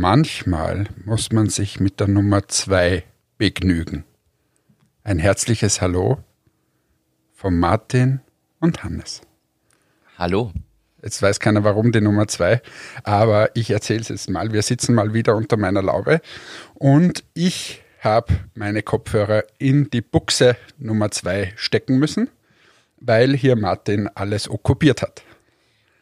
manchmal muss man sich mit der Nummer zwei begnügen. Ein herzliches Hallo von Martin und Hannes. Hallo. Jetzt weiß keiner, warum die Nummer zwei, aber ich erzähle es jetzt mal. Wir sitzen mal wieder unter meiner Laube und ich habe meine Kopfhörer in die Buchse Nummer zwei stecken müssen, weil hier Martin alles okkupiert hat.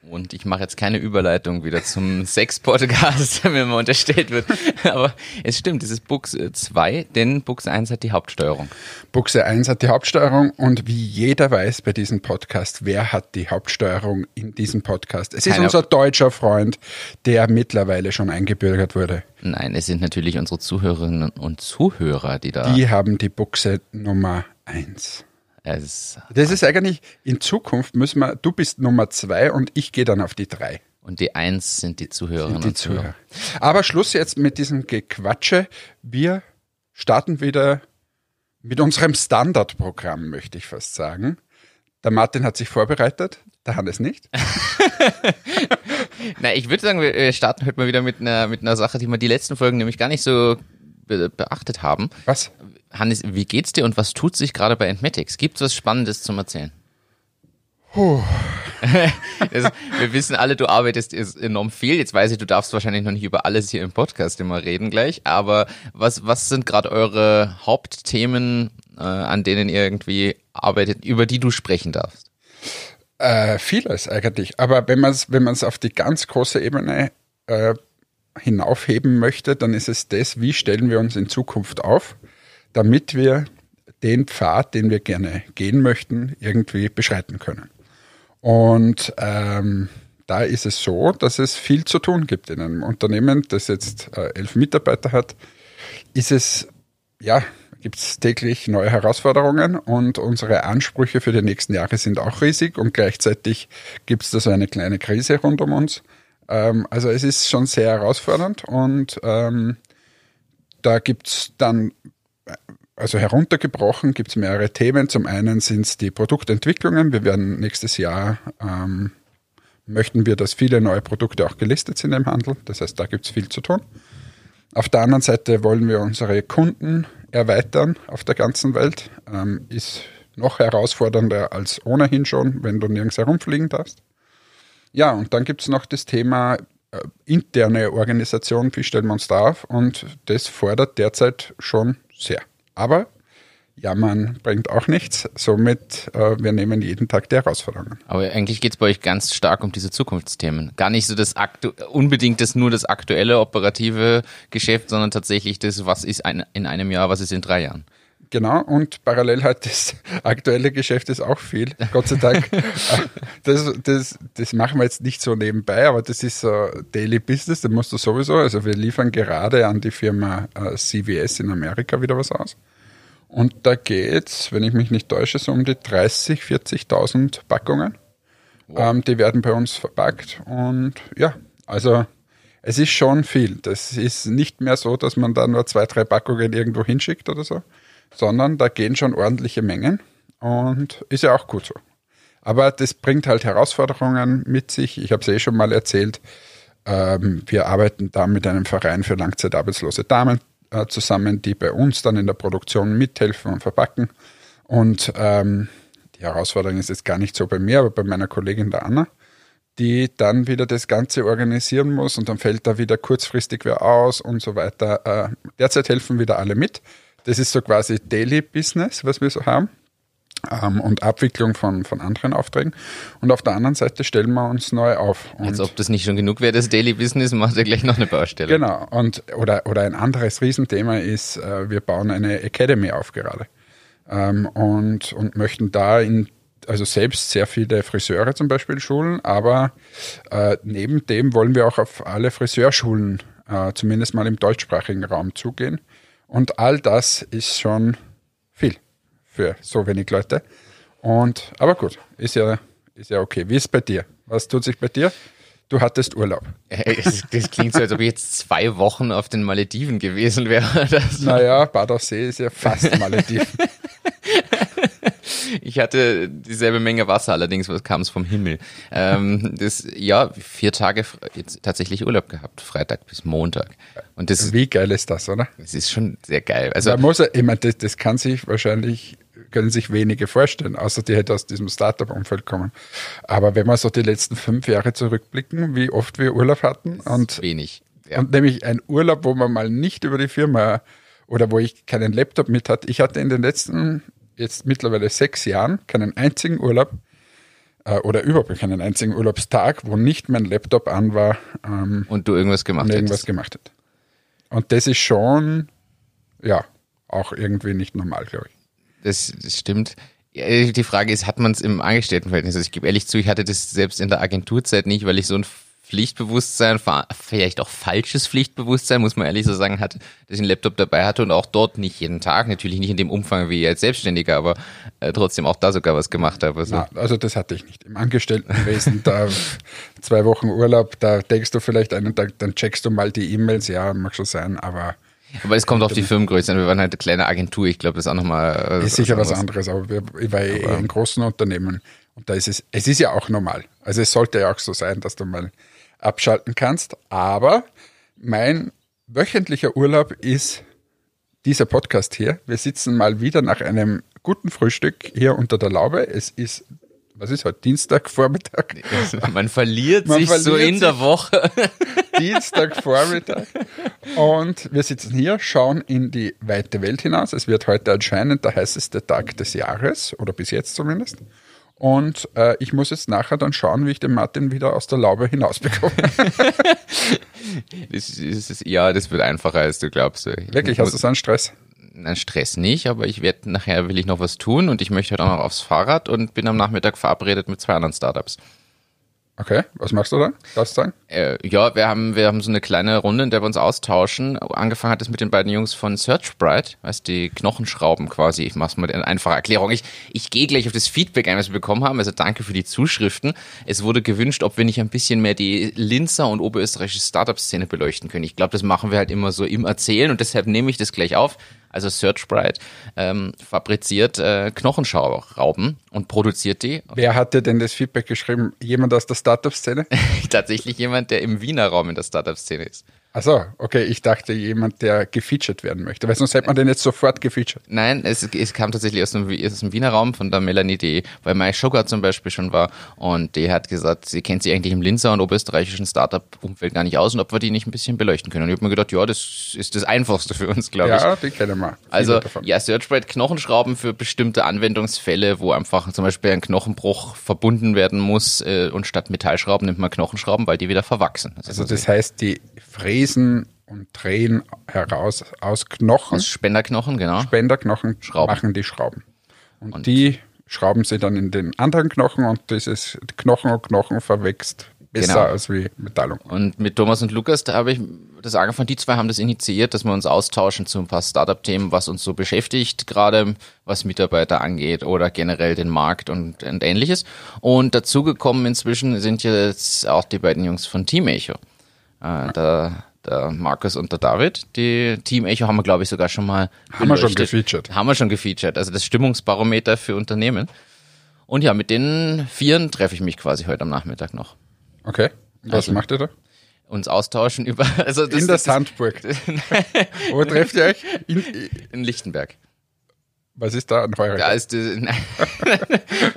Und ich mache jetzt keine Überleitung wieder zum Sex-Podcast, wenn mir unterstellt wird. Aber es stimmt, es ist Buchse 2, denn Buchse 1 hat die Hauptsteuerung. Buchse 1 hat die Hauptsteuerung und wie jeder weiß bei diesem Podcast, wer hat die Hauptsteuerung in diesem Podcast? Es ist Keiner. unser deutscher Freund, der mittlerweile schon eingebürgert wurde. Nein, es sind natürlich unsere Zuhörerinnen und Zuhörer, die da. Die haben die Buchse Nummer 1. Es, Das ist eigentlich, in Zukunft müssen wir, du bist Nummer 2 und ich gehe dann auf die 3. und die 1 sind die Zuhörerinnen die und Zuhörer. Zuhörer. Aber Schluss jetzt mit diesem Gequatsche. Wir starten wieder mit unserem Standardprogramm, möchte ich fast sagen. Der Martin hat sich vorbereitet, der Hannes nicht. Na, ich würde sagen, wir starten heute mal wieder mit einer, mit einer Sache, die wir die letzten Folgen nämlich gar nicht so be beachtet haben. Was? Hannes, wie geht's dir und was tut sich gerade bei Entmatics? Gibt's was Spannendes zum Erzählen? das, wir wissen alle, du arbeitest enorm viel. Jetzt weiß ich, du darfst wahrscheinlich noch nicht über alles hier im Podcast immer reden gleich. Aber was, was sind gerade eure Hauptthemen, äh, an denen ihr irgendwie arbeitet, über die du sprechen darfst? Äh, vieles eigentlich. Aber wenn man es wenn man's auf die ganz große Ebene äh, hinaufheben möchte, dann ist es das, wie stellen wir uns in Zukunft auf, damit wir den Pfad, den wir gerne gehen möchten, irgendwie beschreiten können. Und ähm, da ist es so, dass es viel zu tun gibt in einem Unternehmen, das jetzt äh, elf Mitarbeiter hat. Ist es, ja, gibt es täglich neue Herausforderungen und unsere Ansprüche für die nächsten Jahre sind auch riesig und gleichzeitig gibt es da so eine kleine Krise rund um uns. Ähm, also es ist schon sehr herausfordernd und ähm, da gibt es dann also heruntergebrochen gibt es mehrere Themen. Zum einen sind es die Produktentwicklungen. Wir werden nächstes Jahr, ähm, möchten wir, dass viele neue Produkte auch gelistet sind im Handel. Das heißt, da gibt es viel zu tun. Auf der anderen Seite wollen wir unsere Kunden erweitern auf der ganzen Welt. Ähm, ist noch herausfordernder als ohnehin schon, wenn du nirgends herumfliegen darfst. Ja, und dann gibt es noch das Thema äh, interne Organisation, wie stellen wir uns da auf? Und das fordert derzeit schon sehr. Aber jammern bringt auch nichts. Somit, äh, wir nehmen jeden Tag die Herausforderungen. Aber eigentlich geht's bei euch ganz stark um diese Zukunftsthemen. Gar nicht so das aktu unbedingt das nur das aktuelle operative Geschäft, sondern tatsächlich das, was ist ein, in einem Jahr, was ist in drei Jahren. Genau, und parallel halt das aktuelle Geschäft ist auch viel, Gott sei Dank. Das, das, das machen wir jetzt nicht so nebenbei, aber das ist so Daily Business, da musst du sowieso, also wir liefern gerade an die Firma äh, CVS in Amerika wieder was aus. Und da geht's, wenn ich mich nicht täusche, so um die 30, 40.000 Packungen. Ähm, die werden bei uns verpackt und ja, also es ist schon viel. Das ist nicht mehr so, dass man da nur zwei, drei Packungen irgendwo hinschickt oder so, sondern da gehen schon ordentliche Mengen und ist ja auch gut so. Aber das bringt halt Herausforderungen mit sich. Ich habe es eh schon mal erzählt. Ähm, wir arbeiten da mit einem Verein für langzeitarbeitslose Damen äh, zusammen, die bei uns dann in der Produktion mithelfen und verpacken. Und ähm, die Herausforderung ist jetzt gar nicht so bei mir, aber bei meiner Kollegin der Anna, die dann wieder das Ganze organisieren muss und dann fällt da wieder kurzfristig wer aus und so weiter. Äh, derzeit helfen wieder alle mit. Das ist so quasi Daily Business, was wir so haben. Ähm, und Abwicklung von, von anderen Aufträgen. Und auf der anderen Seite stellen wir uns neu auf. Und Als ob das nicht schon genug wäre, das Daily Business, macht ja gleich noch eine Baustelle. Genau. Und, oder, oder ein anderes Riesenthema ist, äh, wir bauen eine Academy auf gerade. Ähm, und, und möchten da in, also selbst sehr viele Friseure zum Beispiel schulen, aber äh, neben dem wollen wir auch auf alle Friseurschulen äh, zumindest mal im deutschsprachigen Raum zugehen. Und all das ist schon viel für so wenig Leute. Und, aber gut, ist ja, ist ja okay. Wie ist es bei dir? Was tut sich bei dir? Du hattest Urlaub. Das, klingt so, als ob ich jetzt zwei Wochen auf den Malediven gewesen wäre. Naja, Bad auf See ist ja fast Malediven. ich hatte dieselbe Menge Wasser, allerdings kam es vom Himmel. Ähm, das, ja, vier Tage jetzt tatsächlich Urlaub gehabt, Freitag bis Montag. Und das, Wie geil ist das, oder? Es ist schon sehr geil. Also, muss ich meine, das, das kann sich wahrscheinlich können sich wenige vorstellen, außer die halt aus diesem Startup-Umfeld kommen. Aber wenn wir so die letzten fünf Jahre zurückblicken, wie oft wir Urlaub hatten und wenig. Ja. Und nämlich ein Urlaub, wo man mal nicht über die Firma oder wo ich keinen Laptop mit hatte. Ich hatte in den letzten jetzt mittlerweile sechs Jahren keinen einzigen Urlaub äh, oder überhaupt keinen einzigen Urlaubstag, wo nicht mein Laptop an war. Ähm, und du irgendwas gemacht hast. Irgendwas gemacht hat. Und das ist schon, ja, auch irgendwie nicht normal, glaube ich. Das, das stimmt. Die Frage ist, hat man es im Angestelltenverhältnis? Also ich gebe ehrlich zu, ich hatte das selbst in der Agenturzeit nicht, weil ich so ein Pflichtbewusstsein, vielleicht auch falsches Pflichtbewusstsein, muss man ehrlich so sagen, hatte, dass ich einen Laptop dabei hatte und auch dort nicht jeden Tag, natürlich nicht in dem Umfang wie als Selbstständiger, aber äh, trotzdem auch da sogar was gemacht habe. Also. Na, also das hatte ich nicht. Im Angestelltenwesen, da zwei Wochen Urlaub, da denkst du vielleicht einen Tag, dann checkst du mal die E-Mails, ja, mag schon sein, aber aber es kommt auf die Firmengröße an. Wir waren halt eine kleine Agentur. Ich glaube, das ist auch nochmal. Äh, ist sicher was anderes, aber wir, ich war eh in großen Unternehmen. Und da ist es, es ist ja auch normal. Also es sollte ja auch so sein, dass du mal abschalten kannst. Aber mein wöchentlicher Urlaub ist dieser Podcast hier. Wir sitzen mal wieder nach einem guten Frühstück hier unter der Laube. Es ist, was ist heute, Dienstagvormittag? Man verliert Man sich verliert so in der Woche. Dienstagvormittag. Und wir sitzen hier, schauen in die weite Welt hinaus. Es wird heute anscheinend der heißeste Tag des Jahres, oder bis jetzt zumindest. Und äh, ich muss jetzt nachher dann schauen, wie ich den Martin wieder aus der Laube hinausbekomme. das, das ja, das wird einfacher, als du glaubst. Ich Wirklich, hast du so einen Stress? Nein, Stress nicht, aber ich werde nachher will ich noch was tun und ich möchte halt auch noch aufs Fahrrad und bin am Nachmittag verabredet mit zwei anderen Startups. Okay, was machst du da? Darfst du sagen? Äh, ja, wir haben, wir haben so eine kleine Runde, in der wir uns austauschen. Angefangen hat es mit den beiden Jungs von Searchbrite, weißt die Knochenschrauben quasi. Ich mach's mal in einfacher Erklärung. Ich, ich gehe gleich auf das Feedback ein, was wir bekommen haben. Also danke für die Zuschriften. Es wurde gewünscht, ob wir nicht ein bisschen mehr die Linzer und oberösterreichische Startup-Szene beleuchten können. Ich glaube, das machen wir halt immer so im Erzählen und deshalb nehme ich das gleich auf also Searchbrite, ähm, fabriziert äh, Knochenschrauben und produziert die. Wer hat dir denn das Feedback geschrieben? Jemand aus der Startup-Szene? Tatsächlich jemand, der im Wiener Raum in der Startup-Szene ist. Achso, okay, ich dachte jemand, der gefeatured werden möchte, weil sonst hätte man den jetzt sofort gefeatured. Nein, es, es kam tatsächlich aus dem, aus dem Wiener Raum von der Melanie, die bei My Sugar zum Beispiel schon war und die hat gesagt, sie kennt sich eigentlich im Linzer und oberösterreichischen Startup-Umfeld gar nicht aus und ob wir die nicht ein bisschen beleuchten können. Und ich habe mir gedacht, ja, das ist das Einfachste für uns, glaube ich. Ja, die kennen wir. Also, ja, Searchbrite Knochenschrauben für bestimmte Anwendungsfälle, wo einfach zum Beispiel ein Knochenbruch verbunden werden muss äh, und statt Metallschrauben nimmt man Knochenschrauben, weil die wieder verwachsen. Das also das heißt, die fräsen und drehen heraus aus Knochen. Aus Spenderknochen, genau. Spenderknochen Schrauben. machen die Schrauben. Und, und, die schrauben sie dann in den anderen Knochen und dieses Knochen und Knochen verwächst besser genau. als wie Metallung. Und mit Thomas und Lukas, da habe ich das angefangen, die zwei haben das initiiert, dass wir uns austauschen zu ein paar Startup-Themen, was uns so beschäftigt, gerade was Mitarbeiter angeht oder generell den Markt und, und ähnliches. Und dazugekommen inzwischen sind jetzt auch die beiden Jungs von Team Echo. Äh, der, der Markus und der David. Die Team Echo haben wir, glaube ich, sogar schon mal. Haben wir schon gefeatured. Haben wir schon gefeatured. Also das Stimmungsbarometer für Unternehmen. Und ja, mit den Vieren treffe ich mich quasi heute am Nachmittag noch. Okay. Was also, macht ihr da? Uns austauschen über. Also das, in der Sandburg. Wo trefft ihr euch? In, in Lichtenberg. Was ist da an Heureka? Da ist, äh,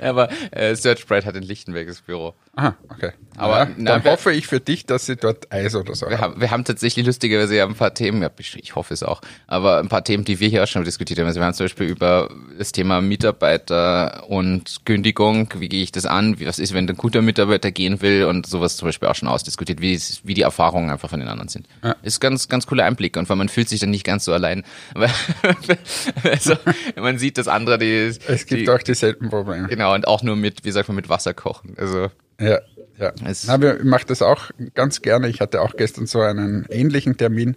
aber äh, Searchbrite hat ein Lichtenberges Büro. Aha, okay. Aber ja, na, dann wir, hoffe ich für dich, dass sie dort Eis oder so wir haben. Wir haben tatsächlich lustigerweise ja ein paar Themen, ja, ich hoffe es auch, aber ein paar Themen, die wir hier auch schon diskutiert haben. Also wir haben zum Beispiel über das Thema Mitarbeiter und Kündigung, wie gehe ich das an, wie, was ist, wenn ein guter Mitarbeiter gehen will und sowas zum Beispiel auch schon ausdiskutiert, wie, wie die Erfahrungen einfach von den anderen sind. Ja. Ist ganz, ganz cooler Einblick und weil man fühlt sich dann nicht ganz so allein. also, man sieht, dass andere die... Es gibt die, auch dieselben Probleme. Genau, und auch nur mit, wie sagt man, mit Wasser kochen. Also ja, ja. Na, wir machen das auch ganz gerne. Ich hatte auch gestern so einen ähnlichen Termin.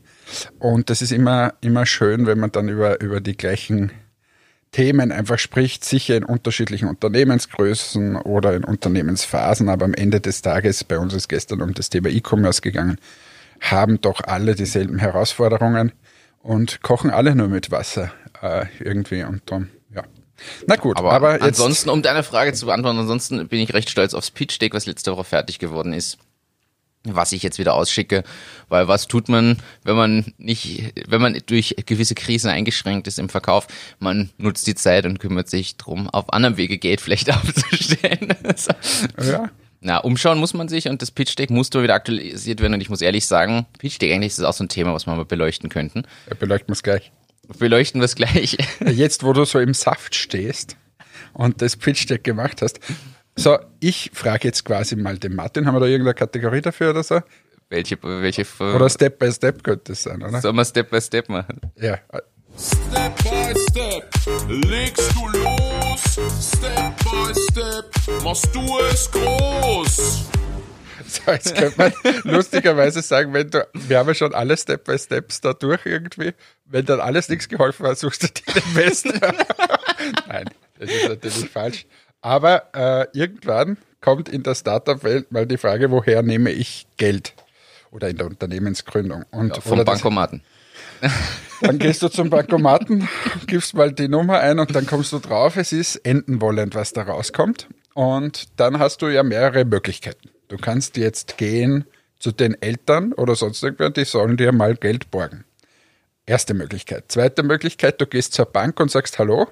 Und das ist immer, immer schön, wenn man dann über, über die gleichen Themen einfach spricht, sicher in unterschiedlichen Unternehmensgrößen oder in Unternehmensphasen, aber am Ende des Tages, bei uns ist gestern um das Thema E-Commerce gegangen, haben doch alle dieselben Herausforderungen und kochen alle nur mit Wasser äh, irgendwie. Und ja, Na gut, Aber, aber, jetzt, ansonsten, um deine Frage zu beantworten, ansonsten bin ich recht stolz aufs Pitch Deck, was letzte Woche fertig geworden ist. Was ich jetzt wieder ausschicke, weil was tut man, wenn man nicht, wenn man durch gewisse Krisen eingeschränkt ist im Verkauf? Man nutzt die Zeit und kümmert sich drum, auf anderem Wege Geld vielleicht aufzustellen. ja, Na, umschauen muss man sich und das Pitch Deck muss doch wieder aktualisiert werden und ich muss ehrlich sagen, Pitch Deck eigentlich ist auch so ein Thema, was wir mal beleuchten könnten. beleuchten wir es gleich. Beleuchten wir es gleich. Jetzt, wo du so im Saft stehst und das Pitch Deck gemacht hast. So, ich frage jetzt quasi mal den Martin, haben wir da irgendeine Kategorie dafür oder so? welche, welche, Oder Step by Step könnte es sein, oder? sollen wir Step by Step machen? Ja, Step by Step legst du los. Step by Step machst du es groß. So, jetzt könnte man lustigerweise sagen, wenn du, wir haben ja schon alle Step by Steps da durch irgendwie, wenn dann alles nichts geholfen hat, suchst du dir den besten. Nein, das ist natürlich falsch. Aber äh, irgendwann kommt in der Startup-Welt mal die Frage, woher nehme ich Geld? Oder in der Unternehmensgründung. Und, Vom oder das- Bankomaten. Dann gehst du zum Bankomaten, gibst mal die Nummer ein und dann kommst du drauf, es ist endenwollend, was da rauskommt. Und dann hast du ja mehrere Möglichkeiten. Du kannst jetzt gehen zu den Eltern oder sonst irgendwer, die sollen dir mal Geld borgen. Erste Möglichkeit. Zweite Möglichkeit, du gehst zur Bank und sagst, hallo,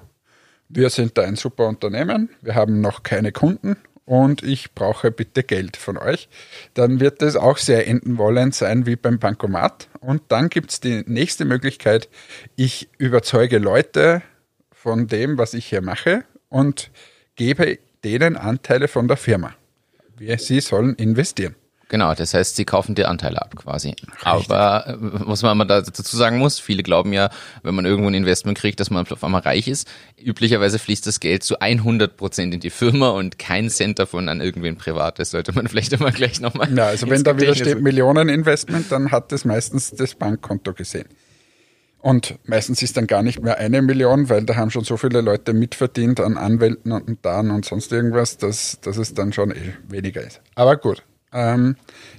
wir sind da ein super Unternehmen, wir haben noch keine Kunden und ich brauche bitte Geld von euch. Dann wird es auch sehr endenwollend sein wie beim Bankomat. Und dann gibt es die nächste Möglichkeit, ich überzeuge Leute von dem, was ich hier mache und gebe denen Anteile von der Firma. Wir, sie sollen investieren. Genau, das heißt, sie kaufen dir Anteile ab quasi. Aber äh, was man aber da dazu sagen muss, viele glauben ja, wenn man irgendwo ein Investment kriegt, dass man auf einmal reich ist. Üblicherweise fließt das Geld zu 100 Prozent in die Firma und kein Cent davon an irgendwen Privates. Sollte man vielleicht immer gleich nochmal. Ja, also wenn da wieder steht Millioneninvestment, dann hat das meistens das Bankkonto gesehen. Und meistens ist dann gar nicht mehr eine Million, weil da haben schon so viele Leute mitverdient an Anwälten und Notan und sonst irgendwas, dass, dass es dann schon eh weniger ist. Aber gut. Ähm,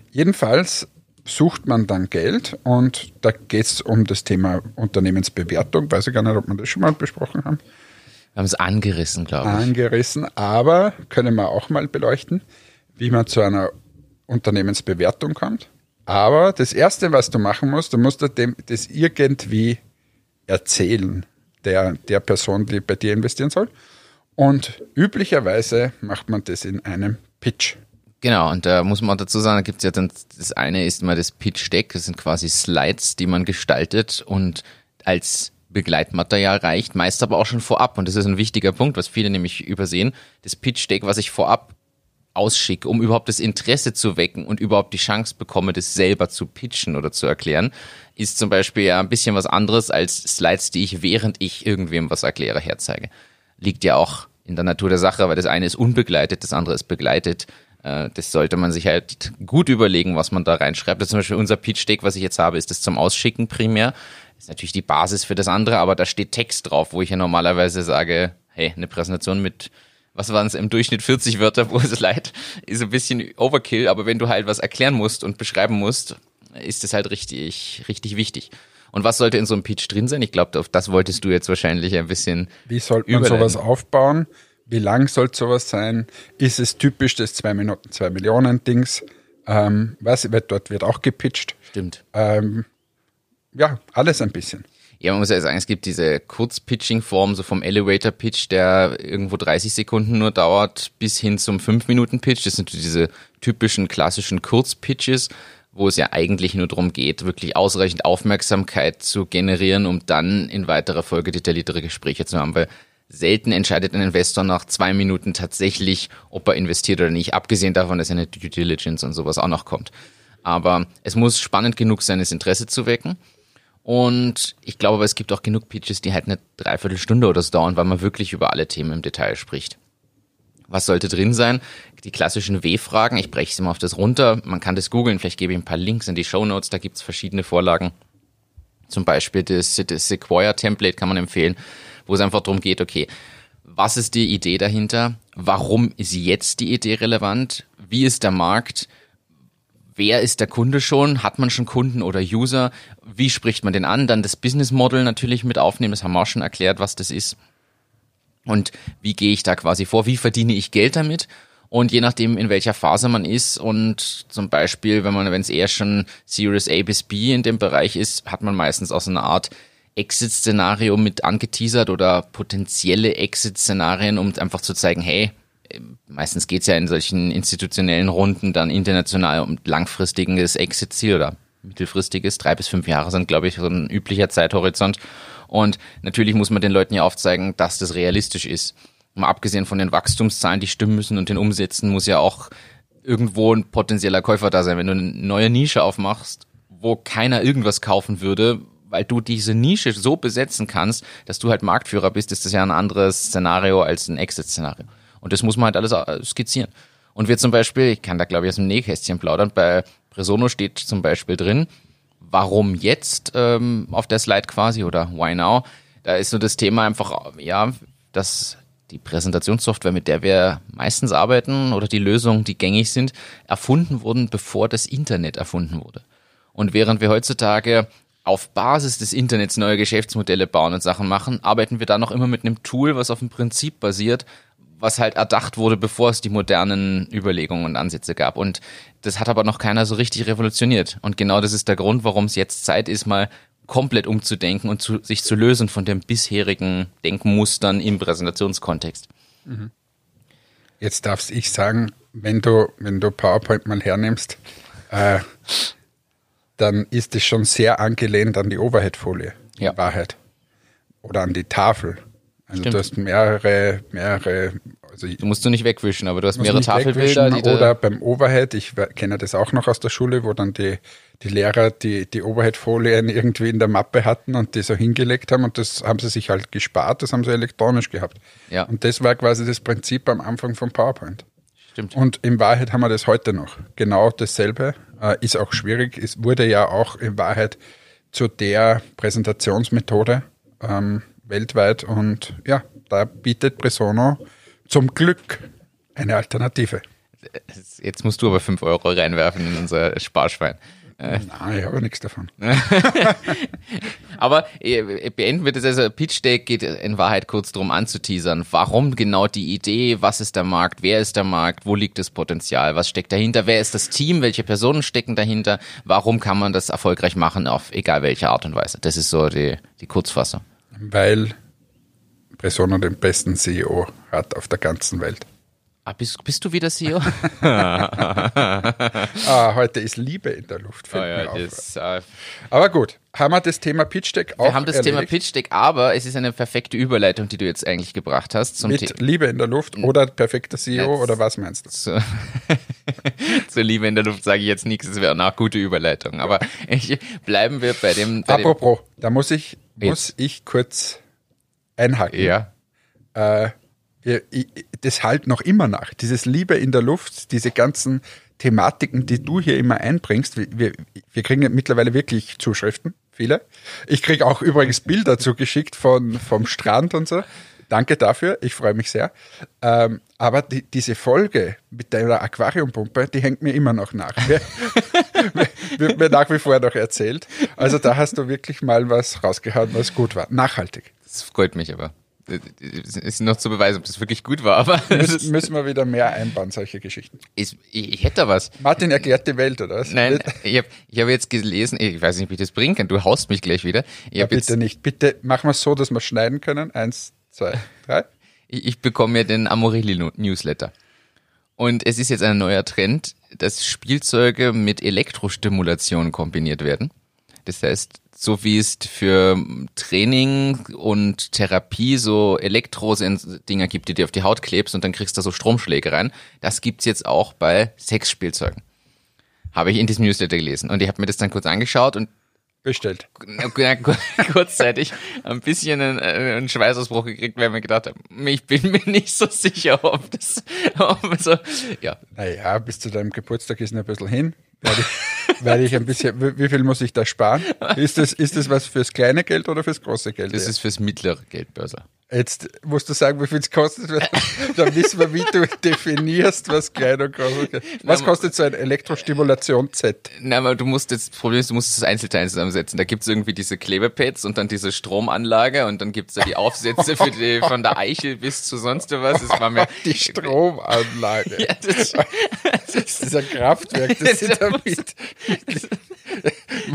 jedenfalls sucht man dann Geld und da geht es um das Thema Unternehmensbewertung. Weiß ich gar nicht, ob wir das schon mal besprochen haben Wir haben es angerissen, glaube ich. angerissen, aber können wir auch mal beleuchten, wie man zu einer Unternehmensbewertung kommt. Aber das Erste, was du machen musst, du musst dem das irgendwie erzählen, der, der Person, die bei dir investieren soll. Und üblicherweise macht man das in einem Pitch. Genau, und da muss man dazu sagen, da gibt's ja dann, das eine ist mal das Pitch Deck, das sind quasi Slides, die man gestaltet und als Begleitmaterial reicht, meist aber auch schon vorab. Und das ist ein wichtiger Punkt, was viele nämlich übersehen. Das Pitch Deck, was ich vorab ausschicke, um überhaupt das Interesse zu wecken und überhaupt die Chance bekomme, das selber zu pitchen oder zu erklären, ist zum Beispiel ja ein bisschen was anderes als Slides, die ich während ich irgendwem was erkläre, herzeige. Liegt ja auch in der Natur der Sache, weil das eine ist unbegleitet, das andere ist begleitet. Äh, Das sollte man sich halt gut überlegen, was man da reinschreibt. Das ist zum Beispiel unser Pitch Deck, was ich jetzt habe, ist das zum Ausschicken primär. Ist natürlich die Basis für das andere, aber da steht Text drauf, wo ich ja normalerweise sage, hey, eine Präsentation mit was waren es im Durchschnitt 40 Wörter pro Slide, ist ein bisschen Overkill, aber wenn du halt was erklären musst und beschreiben musst, ist das halt richtig, richtig wichtig. Und was sollte in so einem Pitch drin sein? Ich glaube, auf das wolltest du jetzt wahrscheinlich ein bisschen. Wie sollte man Überleiten. sowas aufbauen? Wie lang soll sowas sein? Ist es typisch das 2 Minuten, 2 Millionen Dings? Ähm, was, dort wird auch gepitcht. Stimmt. Ähm, ja, alles ein bisschen. Ja, man muss ja sagen, es gibt diese Kurz-Pitching-Form, so vom Elevator-Pitch, der irgendwo 30 Sekunden nur dauert, bis hin zum 5-Minuten-Pitch. Das sind diese typischen klassischen Kurz-Pitches, wo es ja eigentlich nur darum geht, wirklich ausreichend Aufmerksamkeit zu generieren, um dann in weiterer Folge detailliertere Gespräche zu haben. Weil selten entscheidet ein Investor nach zwei Minuten tatsächlich, ob er investiert oder nicht, abgesehen davon, dass eine Due Diligence und sowas auch noch kommt. Aber es muss spannend genug sein, das Interesse zu wecken. Und ich glaube, es gibt auch genug Pitches, die halt eine Dreiviertelstunde oder so dauern, weil man wirklich über alle Themen im Detail spricht. Was sollte drin sein? Die klassischen W-Fragen. Ich breche sie mal auf das runter. Man kann das googeln. Vielleicht gebe ich ein paar Links in die Show Notes. Da gibt's verschiedene Vorlagen. Zum Beispiel das, das Sequoia-Template kann man empfehlen, wo es einfach darum geht, okay, was ist die Idee dahinter? Warum ist jetzt die Idee relevant? Wie ist der Markt? Wer ist der Kunde schon? Hat man schon Kunden oder User? Wie spricht man den an? Dann das Business Model natürlich mit aufnehmen. Das haben wir auch schon erklärt, was das ist. Und wie gehe ich da quasi vor? Wie verdiene ich Geld damit? Und je nachdem, in welcher Phase man ist und zum Beispiel, wenn man, wenn es eher schon Series A bis B in dem Bereich ist, hat man meistens auch so eine Art Exit-Szenario mit angeteasert oder potenzielle Exit-Szenarien, um einfach zu zeigen, hey, meistens geht's ja in solchen institutionellen Runden dann international um langfristiges Exit-Ziel oder mittelfristiges, drei bis fünf Jahre sind, glaube ich, so ein üblicher Zeithorizont. Und natürlich muss man den Leuten ja aufzeigen, dass das realistisch ist. Mal abgesehen von den Wachstumszahlen, die stimmen müssen und den Umsätzen, muss ja auch irgendwo ein potenzieller Käufer da sein. Wenn du eine neue Nische aufmachst, wo keiner irgendwas kaufen würde, weil du diese Nische so besetzen kannst, dass du halt Marktführer bist, ist das ja ein anderes Szenario als ein Exit-Szenario. Und das muss man halt alles äh, skizzieren. Und wir zum Beispiel, ich kann da glaube ich aus dem Nähkästchen plaudern, bei Presono steht zum Beispiel drin, warum jetzt ähm, auf der Slide quasi oder why now? Da ist so das Thema einfach, ja, dass die Präsentationssoftware, mit der wir meistens arbeiten oder die Lösungen, die gängig sind, erfunden wurden, bevor das Internet erfunden wurde. Und während wir heutzutage auf Basis des Internets neue Geschäftsmodelle bauen und Sachen machen, arbeiten wir da noch immer mit einem Tool, was auf dem Prinzip basiert, was halt erdacht wurde, bevor es die modernen Überlegungen und Ansätze gab. Und das hat aber noch keiner so richtig revolutioniert. Und genau das ist der Grund, warum es jetzt Zeit ist, mal komplett umzudenken und zu, sich zu lösen von den bisherigen Denkmustern im Präsentationskontext. Mhm. Jetzt darfst ich sagen, wenn du, wenn du PowerPoint mal hernimmst, äh, dann ist es schon sehr angelehnt an die Overhead-Folie, Ja. in Wahrheit. Oder an die Tafel. Also Stimmt. du hast mehrere, mehrere, also Du musst du nicht wegwischen, aber du hast mehrere Tafelbilder, die Oder beim Overhead, ich kenne das auch noch aus der Schule, wo dann die, die Lehrer die, die Overhead-Folien irgendwie in der Mappe hatten und die so hingelegt haben und das haben sie sich halt gespart, das haben sie elektronisch gehabt. Ja. Und das war quasi das Prinzip am Anfang von PowerPoint. stimmt. Und in Wahrheit haben wir das heute noch. Genau dasselbe. Äh, ist auch schwierig. Es wurde ja auch in Wahrheit zu der Präsentationsmethode ähm, weltweit. Und ja, da bietet Presono zum Glück eine Alternative. Jetzt musst du aber 5 Euro reinwerfen in unser Sparschwein. Nein, ich habe nichts davon. Aber äh, beenden wir das also. Pitch Deck geht in Wahrheit kurz darum anzuteasern. Warum genau die Idee? Was ist der Markt? Wer ist der Markt? Wo liegt das Potenzial? Was steckt dahinter? Wer ist das Team? Welche Personen stecken dahinter? Warum kann man das erfolgreich machen auf egal welche Art und Weise? Das ist so die, die Kurzfassung. Weil Presono den besten CEO hat auf der ganzen Welt. Ah, bist, bist du wieder CEO? Ah, heute ist Liebe in der Luft. Fällt mir auf. das, äh, Aber gut, haben wir das Thema Pitch Deck auch wir haben das Thema erledigt? Pitch Deck, aber es ist eine perfekte Überleitung, die du jetzt eigentlich gebracht hast zum Thema. Mit Liebe in der Luft oder perfekter CEO Jetzt- oder was meinst du? Zur, zur Liebe in der Luft sage ich jetzt nichts, es wäre eine gute Überleitung. Aber ich, bleiben wir bei dem. Bei dem Apropos, da muss ich, muss ich kurz einhaken. ja. Äh, das halt noch immer nach. Dieses Liebe in der Luft, diese ganzen Thematiken, die du hier immer einbringst. Wir, wir, wir kriegen ja mittlerweile wirklich Zuschriften, viele. Ich kriege auch übrigens Bilder zugeschickt von, vom Strand und so. Danke dafür, ich freue mich sehr. Ähm, aber die, diese Folge mit deiner Aquariumpumpe, die hängt mir immer noch nach. Wird mir nach wie vor noch erzählt. Also da hast du wirklich mal was rausgehauen, was gut war. Nachhaltig. Das freut mich aber. Es ist noch zu beweisen, ob das wirklich gut war, aber das Müssen, wir wieder mehr einbauen, solche Geschichten. ist, ich, ich hätte da was. Martin erklärt die Welt, oder was? Nein, ich habe ich hab jetzt gelesen, ich weiß nicht, wie ich das bringen kann, du haust mich gleich wieder. Ja, hab jetzt, bitte nicht. Bitte machen wir es so, dass wir schneiden können. Eins, zwei, drei. ich, ich bekomme mir den Amorelli-Newsletter. Und es ist jetzt ein neuer Trend, dass Spielzeuge mit Elektrostimulation kombiniert werden. Das heißt, so wie es für Training und Therapie so Elektro-Dinger gibt, die dir auf die Haut klebst und dann kriegst du so Stromschläge rein, das gibt's jetzt auch bei Sexspielzeugen. Habe ich in diesem Newsletter gelesen. Und ich habe mir das dann kurz angeschaut und Bestellt. kurzzeitig ein bisschen einen, äh, einen Schweißausbruch gekriegt, weil ich mir gedacht habe, ich bin mir nicht so sicher, ob das, ob so, ja, Naja, bis zu deinem Geburtstag ist noch ein bisschen hin. Werde ich, werde ich ein bisschen, wie, wie viel muss ich da sparen? Ist das, ist das was fürs kleine Geld oder fürs große Geld? das ist fürs mittlere Geldbörse. Jetzt musst du sagen, wie viel es kostet. Dann wissen wir, wie du definierst, was klein und groß ist. Was kostet so ein Elektrostimulation-Z? Na, aber du musst jetzt, das Problem ist, du musst das Einzelteil zusammensetzen. Da gibt's irgendwie diese Klebepads und dann diese Stromanlage und dann gibt's da die Aufsätze für die, von der Eichel bis zu sonst was. Es war mir, Die Stromanlage. ja, das, Das ist ein Kraftwerk, das sie damit.